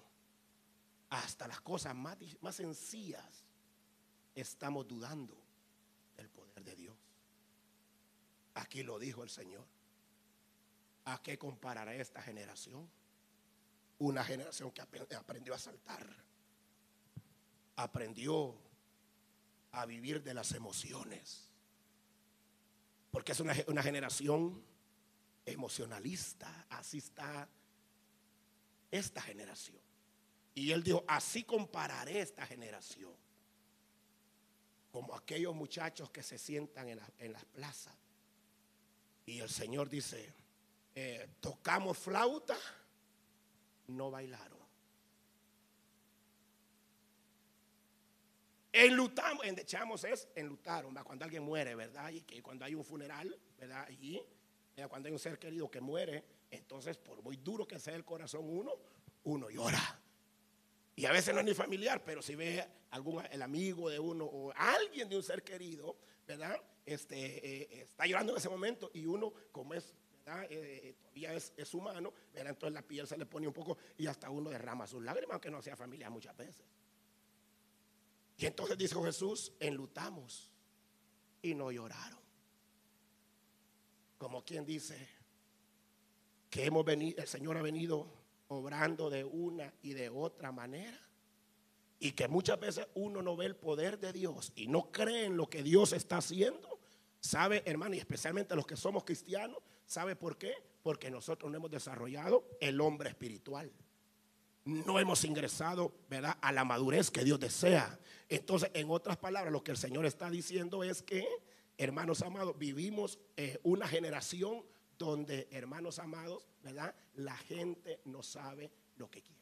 hasta las cosas más, más sencillas estamos dudando del poder de Dios. Aquí lo dijo el Señor. ¿A qué comparará esta generación? Una generación que aprendió a saltar, aprendió a vivir de las emociones, porque es una, una generación emocionalista, así está esta generación. Y él dijo, así compararé esta generación, como aquellos muchachos que se sientan en, en las plazas. Y el Señor dice, eh, tocamos flauta, no bailaron. Enlutamos, echamos es enlutaron, cuando alguien muere, ¿verdad? Y que cuando hay un funeral, ¿verdad? Y cuando hay un ser querido que muere, entonces por muy duro que sea el corazón uno, uno llora. Y a veces no es ni familiar, pero si ve algún el amigo de uno o alguien de un ser querido, ¿verdad? Este eh, está llorando en ese momento y uno, como es eh, eh, todavía es, humano, entonces la piel se le pone un poco y hasta uno derrama sus lágrimas, aunque no sea familia muchas veces. Y entonces dijo Jesús, enlutamos y no lloraron. Como quien dice que hemos venido, el Señor ha venido obrando de una y de otra manera. Y que muchas veces uno no ve el poder de Dios y no cree en lo que Dios está haciendo. ¿Sabe, hermano? Y especialmente los que somos cristianos, ¿Sabe por qué? Porque nosotros no hemos desarrollado el hombre espiritual. No hemos ingresado, ¿verdad?, a la madurez que Dios desea. Entonces, en otras palabras, lo que el Señor está diciendo es que, hermanos amados, vivimos eh, una generación donde, hermanos amados, ¿verdad? La gente no sabe lo que quiere.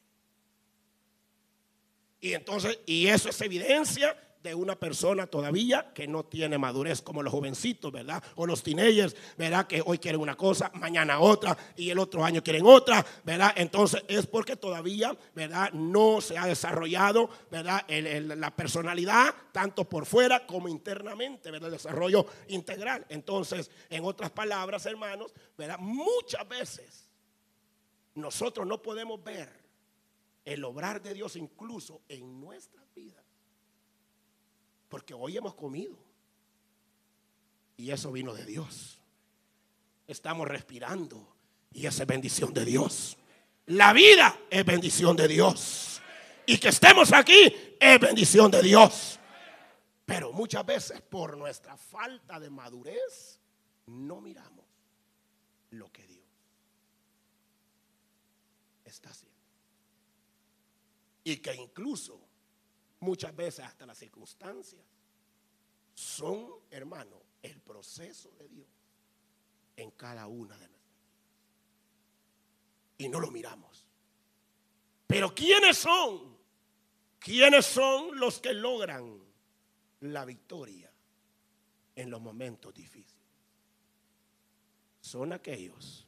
Y entonces, y eso es evidencia de una persona todavía que no tiene madurez, como los jovencitos, ¿verdad? O los teenagers, ¿verdad? Que hoy quieren una cosa, mañana otra y el otro año quieren otra, ¿verdad? Entonces es porque todavía, ¿verdad? No se ha desarrollado, ¿verdad? la personalidad, tanto por fuera como internamente, ¿verdad? El desarrollo integral. Entonces, en otras palabras, hermanos, ¿verdad? Muchas veces nosotros no podemos ver el obrar de Dios incluso en nuestras vidas porque hoy hemos comido. Y eso vino de Dios. Estamos respirando. Y esa es bendición de Dios. La vida es bendición de Dios. Y que estemos aquí es bendición de Dios. Pero muchas veces por nuestra falta de madurez no miramos lo que Dios está haciendo. Y que incluso muchas veces hasta las circunstancias, son, hermano, el proceso de Dios en cada una de nuestras. Y no lo miramos. Pero ¿quiénes son? ¿Quiénes son los que logran la victoria en los momentos difíciles? Son aquellos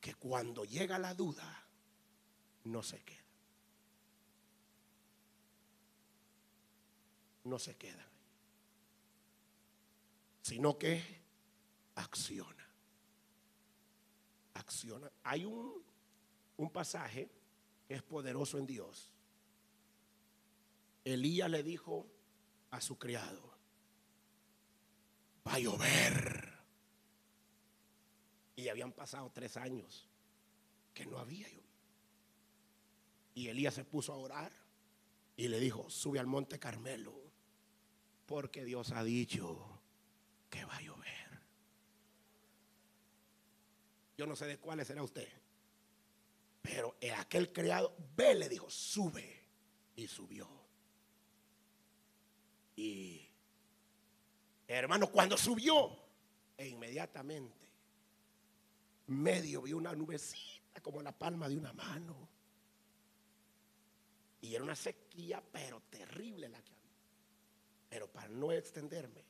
que cuando llega la duda no se quedan. No se queda sino que acciona. Acciona. Hay un, un pasaje que es poderoso en Dios. Elías le dijo a su criado, va a llover. Y habían pasado tres años que no había llovido. Y Elías se puso a orar y le dijo, sube al monte Carmelo porque Dios ha dicho que va a llover. Yo no sé de cuáles será usted. Pero aquel criado, ve, le dijo, sube. Y subió. Y hermano, cuando subió, e inmediatamente, medio vio una nubecita como la palma de una mano. Y era una sequía, pero terrible la que pero para no extenderme,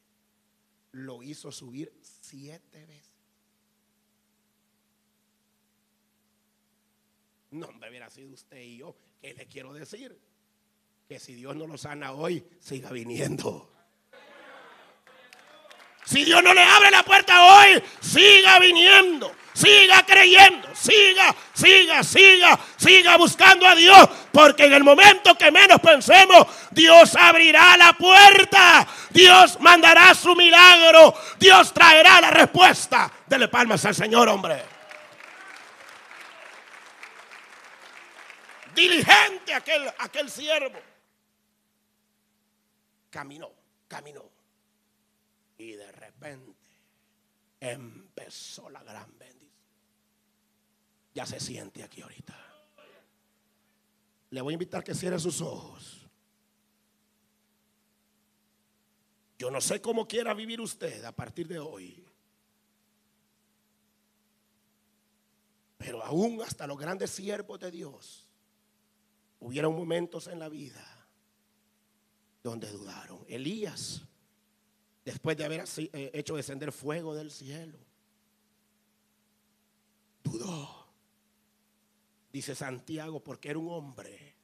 lo hizo subir siete veces. No me hubiera sido usted y yo. ¿Qué le quiero decir? Que si Dios no lo sana hoy, siga viniendo. Si Dios no le abre la puerta hoy, siga viniendo, siga creyendo, siga, siga, siga, siga buscando a Dios. Porque en el momento que menos pensemos, Dios abrirá la puerta, Dios mandará su milagro, Dios traerá la respuesta. Dele palmas al Señor, hombre. Diligente aquel, aquel siervo. Caminó, caminó. Y de repente empezó la gran bendición. Ya se siente aquí ahorita. Le voy a invitar que cierre sus ojos. Yo no sé cómo quiera vivir usted a partir de hoy. Pero aún hasta los grandes siervos de Dios hubieron momentos en la vida donde dudaron. Elías después de haber eh, hecho descender fuego del cielo. Dudó. Dice Santiago, porque era un hombre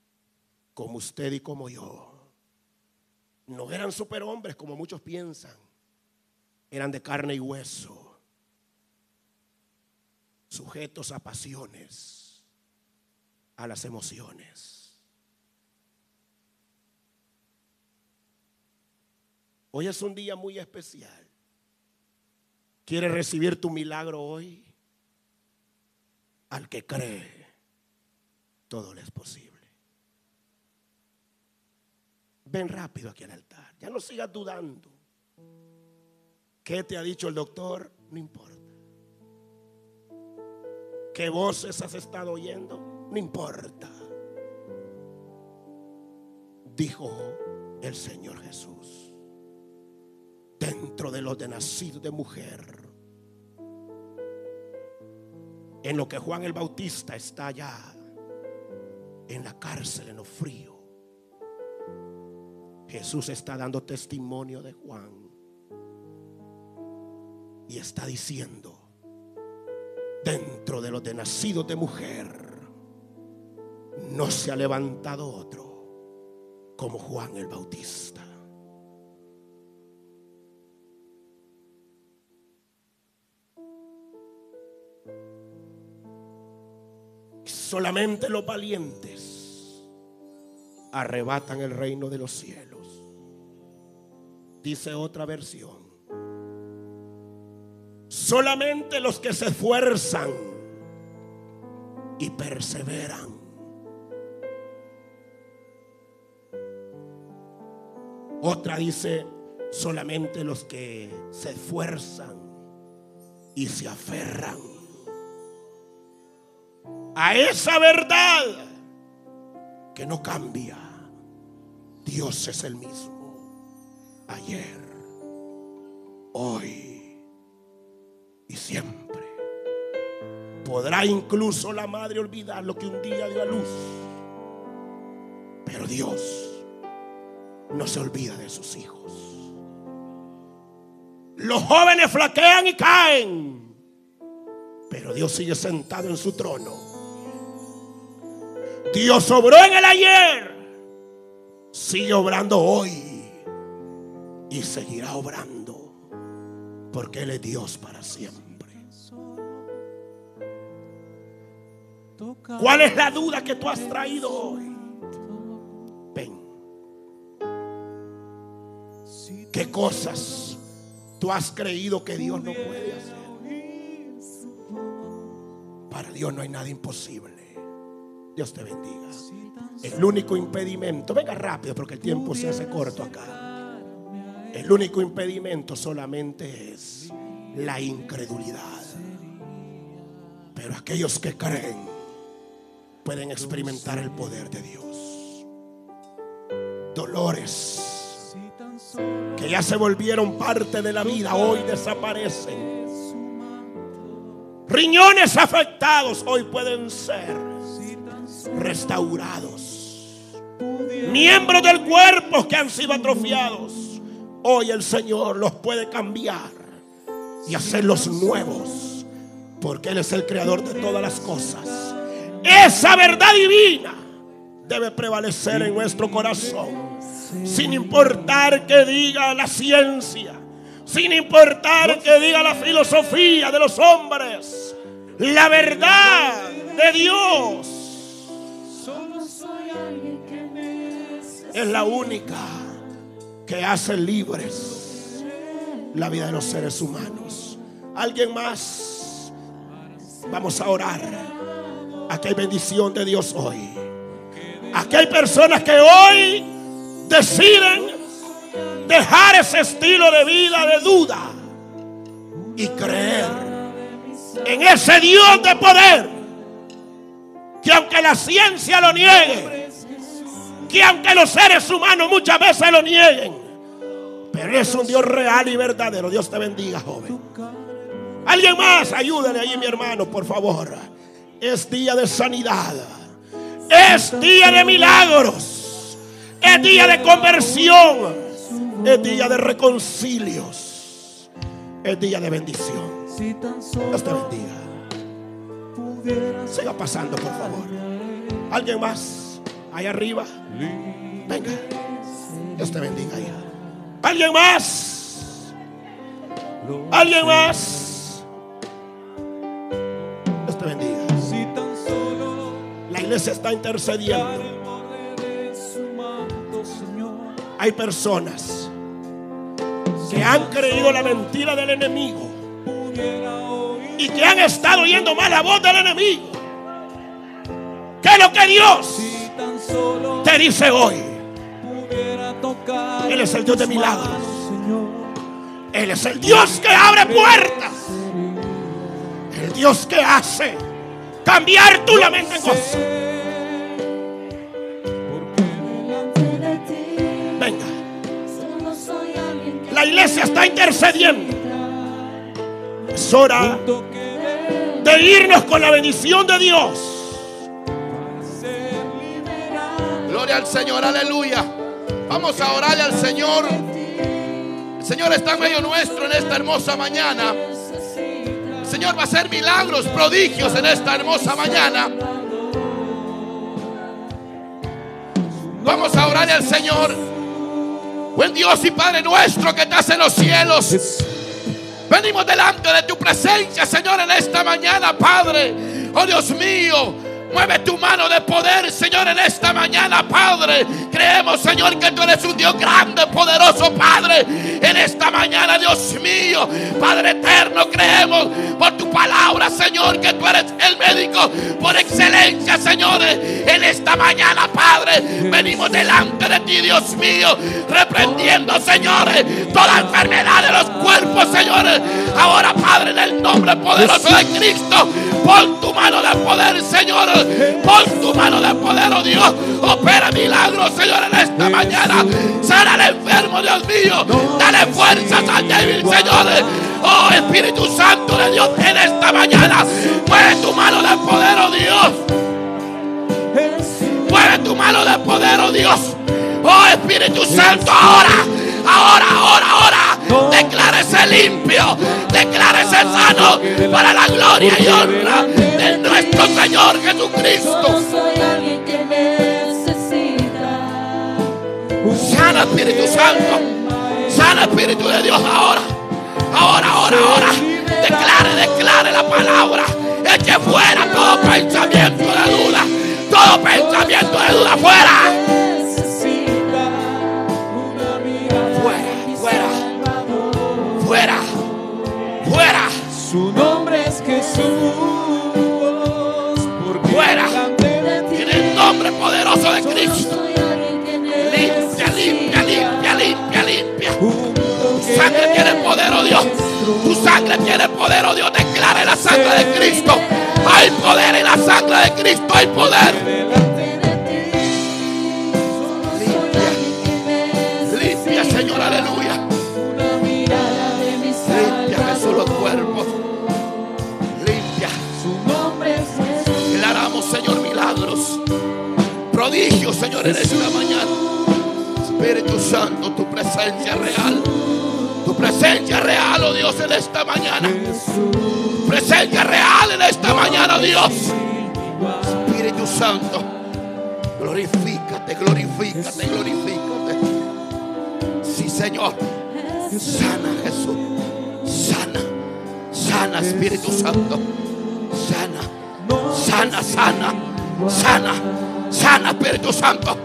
como usted y como yo. No eran superhombres como muchos piensan. Eran de carne y hueso. Sujetos a pasiones, a las emociones. Hoy es un día muy especial. ¿Quieres recibir tu milagro hoy? Al que cree, todo le es posible. Ven rápido aquí al altar. Ya no sigas dudando. ¿Qué te ha dicho el doctor? No importa. ¿Qué voces has estado oyendo? No importa. Dijo el Señor Jesús dentro de los de nacido de mujer. En lo que Juan el Bautista está allá en la cárcel en lo frío. Jesús está dando testimonio de Juan. Y está diciendo, dentro de los de nacidos de mujer, no se ha levantado otro como Juan el Bautista. Solamente los valientes arrebatan el reino de los cielos. Dice otra versión. Solamente los que se esfuerzan y perseveran. Otra dice, solamente los que se esfuerzan y se aferran a esa verdad que no cambia. Dios es el mismo. Ayer, hoy y siempre. Podrá incluso la madre olvidar lo que un día dio a luz. Pero Dios no se olvida de sus hijos. Los jóvenes flaquean y caen. Pero Dios sigue sentado en su trono Dios obró en el ayer, sigue obrando hoy y seguirá obrando porque Él es Dios para siempre. ¿Cuál es la duda que tú has traído hoy? Ven. ¿Qué cosas tú has creído que Dios no puede hacer? Para Dios no hay nada imposible. Dios te bendiga. El único impedimento, venga rápido porque el tiempo se hace corto acá. El único impedimento solamente es la incredulidad. Pero aquellos que creen pueden experimentar el poder de Dios. Dolores que ya se volvieron parte de la vida, hoy desaparecen. Riñones afectados hoy pueden ser restaurados. Miembros del cuerpo que han sido atrofiados. Hoy el Señor los puede cambiar y hacerlos nuevos. Porque Él es el creador de todas las cosas. Esa verdad divina debe prevalecer en nuestro corazón. Sin importar que diga la ciencia. Sin importar que diga la filosofía de los hombres. La verdad de Dios es la única que hace libres la vida de los seres humanos. ¿Alguien más? Vamos a orar. Aquí hay bendición de Dios hoy. Aquí hay personas que hoy deciden dejar ese estilo de vida de duda y creer en ese Dios de poder que aunque la ciencia lo niegue, que aunque los seres humanos muchas veces lo nieguen, pero es un Dios real y verdadero. Dios te bendiga, joven. Alguien más, ayúdale ahí, mi hermano, por favor. Es día de sanidad. Es día de milagros. Es día de conversión. Es día de reconcilios. Es día de bendición. Dios te bendiga. Siga pasando, por favor. Alguien más. Ahí arriba. Venga. Dios te bendiga. Ahí. ¿Alguien más? ¿Alguien más? Dios te bendiga. La iglesia está intercediendo. Hay personas que han creído la mentira del enemigo y que han estado oyendo mal la voz del enemigo. Que lo que Dios te dice hoy. Él es el Dios de milagros. Él es el Dios que abre puertas. El Dios que hace cambiar tu lamento en gozo. Venga. La iglesia está intercediendo. Es hora de irnos con la bendición de Dios. Al Señor, aleluya. Vamos a orarle al Señor. El Señor está en medio nuestro en esta hermosa mañana. El Señor va a hacer milagros, prodigios en esta hermosa mañana. Vamos a orarle al Señor. Buen Dios y Padre nuestro que estás en los cielos. Venimos delante de tu presencia, Señor, en esta mañana, Padre. Oh Dios mío. Mueve tu mano de poder, Señor, en esta mañana, Padre. Creemos, Señor, que tú eres un Dios grande, poderoso, Padre. En esta mañana, Dios mío, Padre eterno, creemos por tu palabra, Señor, que tú eres el médico por excelencia, Señor. En esta mañana, Padre, venimos delante de ti, Dios mío, reprendiendo, Señor, toda enfermedad de los cuerpos, Señor. Ahora, Padre, en el nombre poderoso de Cristo, pon tu mano de poder, Señor. Pon tu mano de poder, oh Dios. Opera milagros, Señor, en esta mañana. Sana al enfermo, Dios mío. Dale fuerzas al débil, Señor. Oh Espíritu Santo de Dios, en esta mañana. Mueve tu mano de poder, oh Dios. Mueve tu mano de poder, oh Dios. Oh Espíritu Santo, ahora, ahora, ahora, ahora. Declárese limpio, declárese sano para la gloria y honra de nuestro Señor Jesucristo. Espíritu Santo, sana Espíritu de Dios ahora, ahora, ahora, ahora. Declare, declare la palabra. Eche fuera todo pensamiento de duda, todo pensamiento de duda fuera. Tiene poder, oh Dios. Tu sangre tiene poder, oh Dios. Declare la sangre de Cristo. Hay poder en la sangre de Cristo. Hay poder. Limpia, necesita Señor, aleluya. Limpia, Jesús, los cuerpos. Limpia. Declaramos, Señor, milagros. Prodigios, Señor, en esta mañana. Espíritu Santo, tu presencia real. Presencia real, oh Dios, en esta mañana. Presencia real en esta mañana, Dios. Espíritu Santo, glorifícate, glorifícate, glorifícate. Sí, Señor. Sana, Jesús. Sana. Sana, Espíritu Santo. Sana. Sana, sana. Sana. Sana, Espíritu Santo.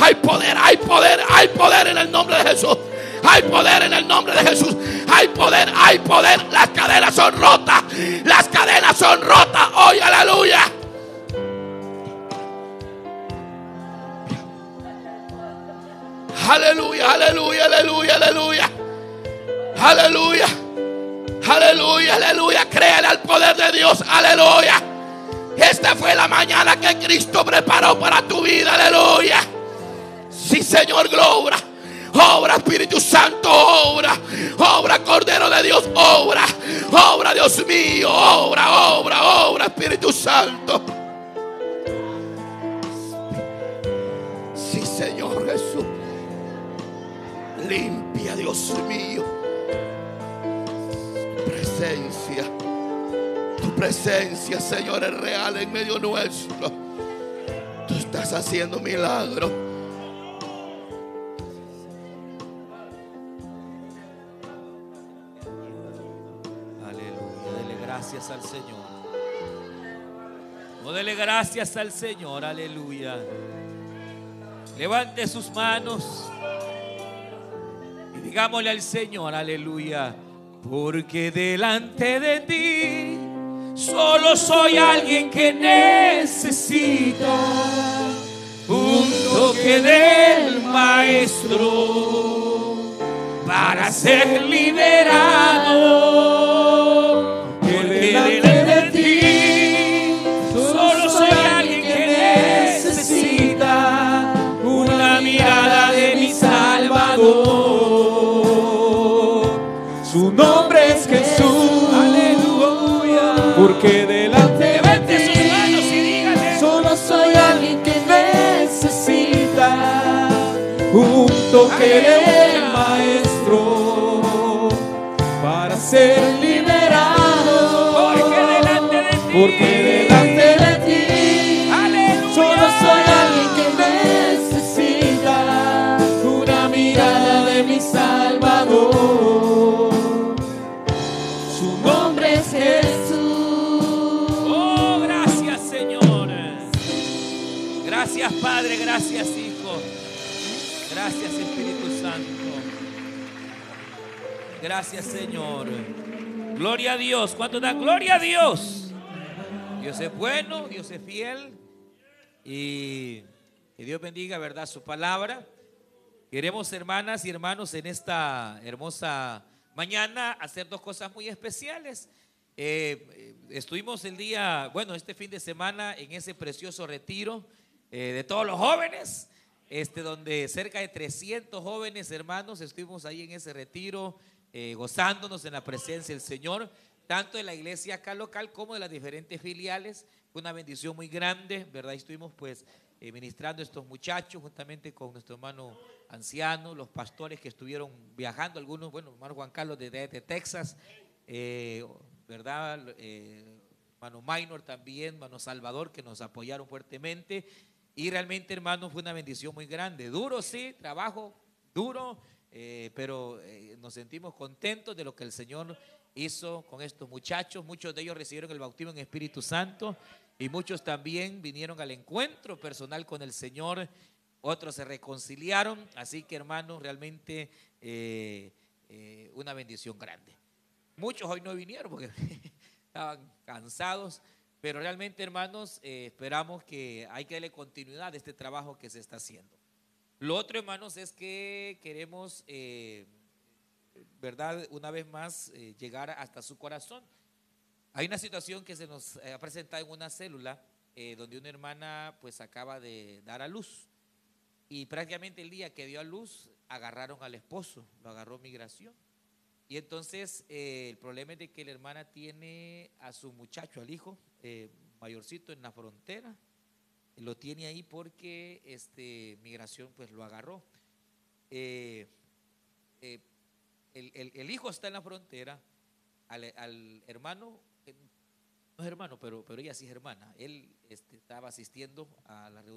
Hay poder, hay poder, hay poder en el nombre de Jesús. Hay poder en el nombre de Jesús. Hay poder, hay poder. Las cadenas son rotas. Las cadenas son rotas. Hoy, aleluya. Aleluya, aleluya, aleluya, aleluya. Aleluya. Aleluya, aleluya. Créale al poder de Dios. Aleluya. Esta fue la mañana que Cristo preparó para tu vida. Aleluya. Sí, Señor, gloria. Obra Espíritu Santo, Dios mío, obra, obra, obra Espíritu Santo. Sí, Señor Jesús. Limpia, Dios mío. Tu presencia. Tu presencia, Señor, es real en medio nuestro. Tú estás haciendo milagros. Al Señor. O dele gracias al Señor. Aleluya. Levante sus manos. Y digámosle al Señor. Aleluya. Porque delante de ti solo soy alguien que necesita un toque del maestro para ser liberado. Delante de ti solo soy alguien que necesita una mirada de mi Salvador. Su nombre es Jesús. Aleluya. Porque delante de Levante sus ti manos y dígale. Solo soy alguien que necesita un toque de gracias, Señor. Gracias, Padre. Gracias, Hijo. Gracias, Espíritu Santo. Gracias, Señor. Gloria a Dios. ¿Cuánto da? Gloria a Dios. Dios es bueno, Dios es fiel. Y que Dios bendiga, ¿verdad? Su palabra. Queremos, hermanas y hermanos, en esta hermosa mañana hacer dos cosas muy especiales. Eh, eh, estuvimos el día, bueno, este fin de semana en ese precioso retiro eh, de todos los jóvenes, este, donde cerca de 300 jóvenes hermanos estuvimos ahí en ese retiro, gozándonos en la presencia del Señor, tanto de la iglesia acá local como de las diferentes filiales. Fue una bendición muy grande, ¿verdad? Y estuvimos pues eh, ministrando a estos muchachos juntamente con nuestro hermano anciano, los pastores que estuvieron viajando, algunos, bueno, hermano Juan Carlos de, Texas, eh, ¿verdad? Eh, hermano Minor también, hermano Salvador, que nos apoyaron fuertemente. Y realmente, hermano, fue una bendición muy grande. Duro, sí, trabajo duro, pero nos sentimos contentos de lo que el Señor hizo con estos muchachos. Muchos de ellos recibieron el bautismo en Espíritu Santo y muchos también vinieron al encuentro personal con el Señor. Otros se reconciliaron. Así que, hermanos, realmente eh, eh, una bendición grande. Muchos hoy no vinieron porque estaban cansados, pero realmente, hermanos, eh, esperamos que hay que darle continuidad a este trabajo que se está haciendo. Lo otro, hermanos, es que queremos, ¿verdad? Una vez más, eh, llegar hasta su corazón. Hay una situación que se nos eh, ha presentado en una célula eh, donde una hermana pues acaba de dar a luz y prácticamente el día que dio a luz agarraron al esposo, lo agarró migración. Y entonces el problema es de que la hermana tiene a su muchacho, al hijo mayorcito en la frontera, lo tiene ahí porque este, migración pues lo agarró. El, el- hijo está en la frontera, al, al hermano, eh, no es hermano, pero, pero ella sí es hermana, él este, estaba asistiendo a la reunión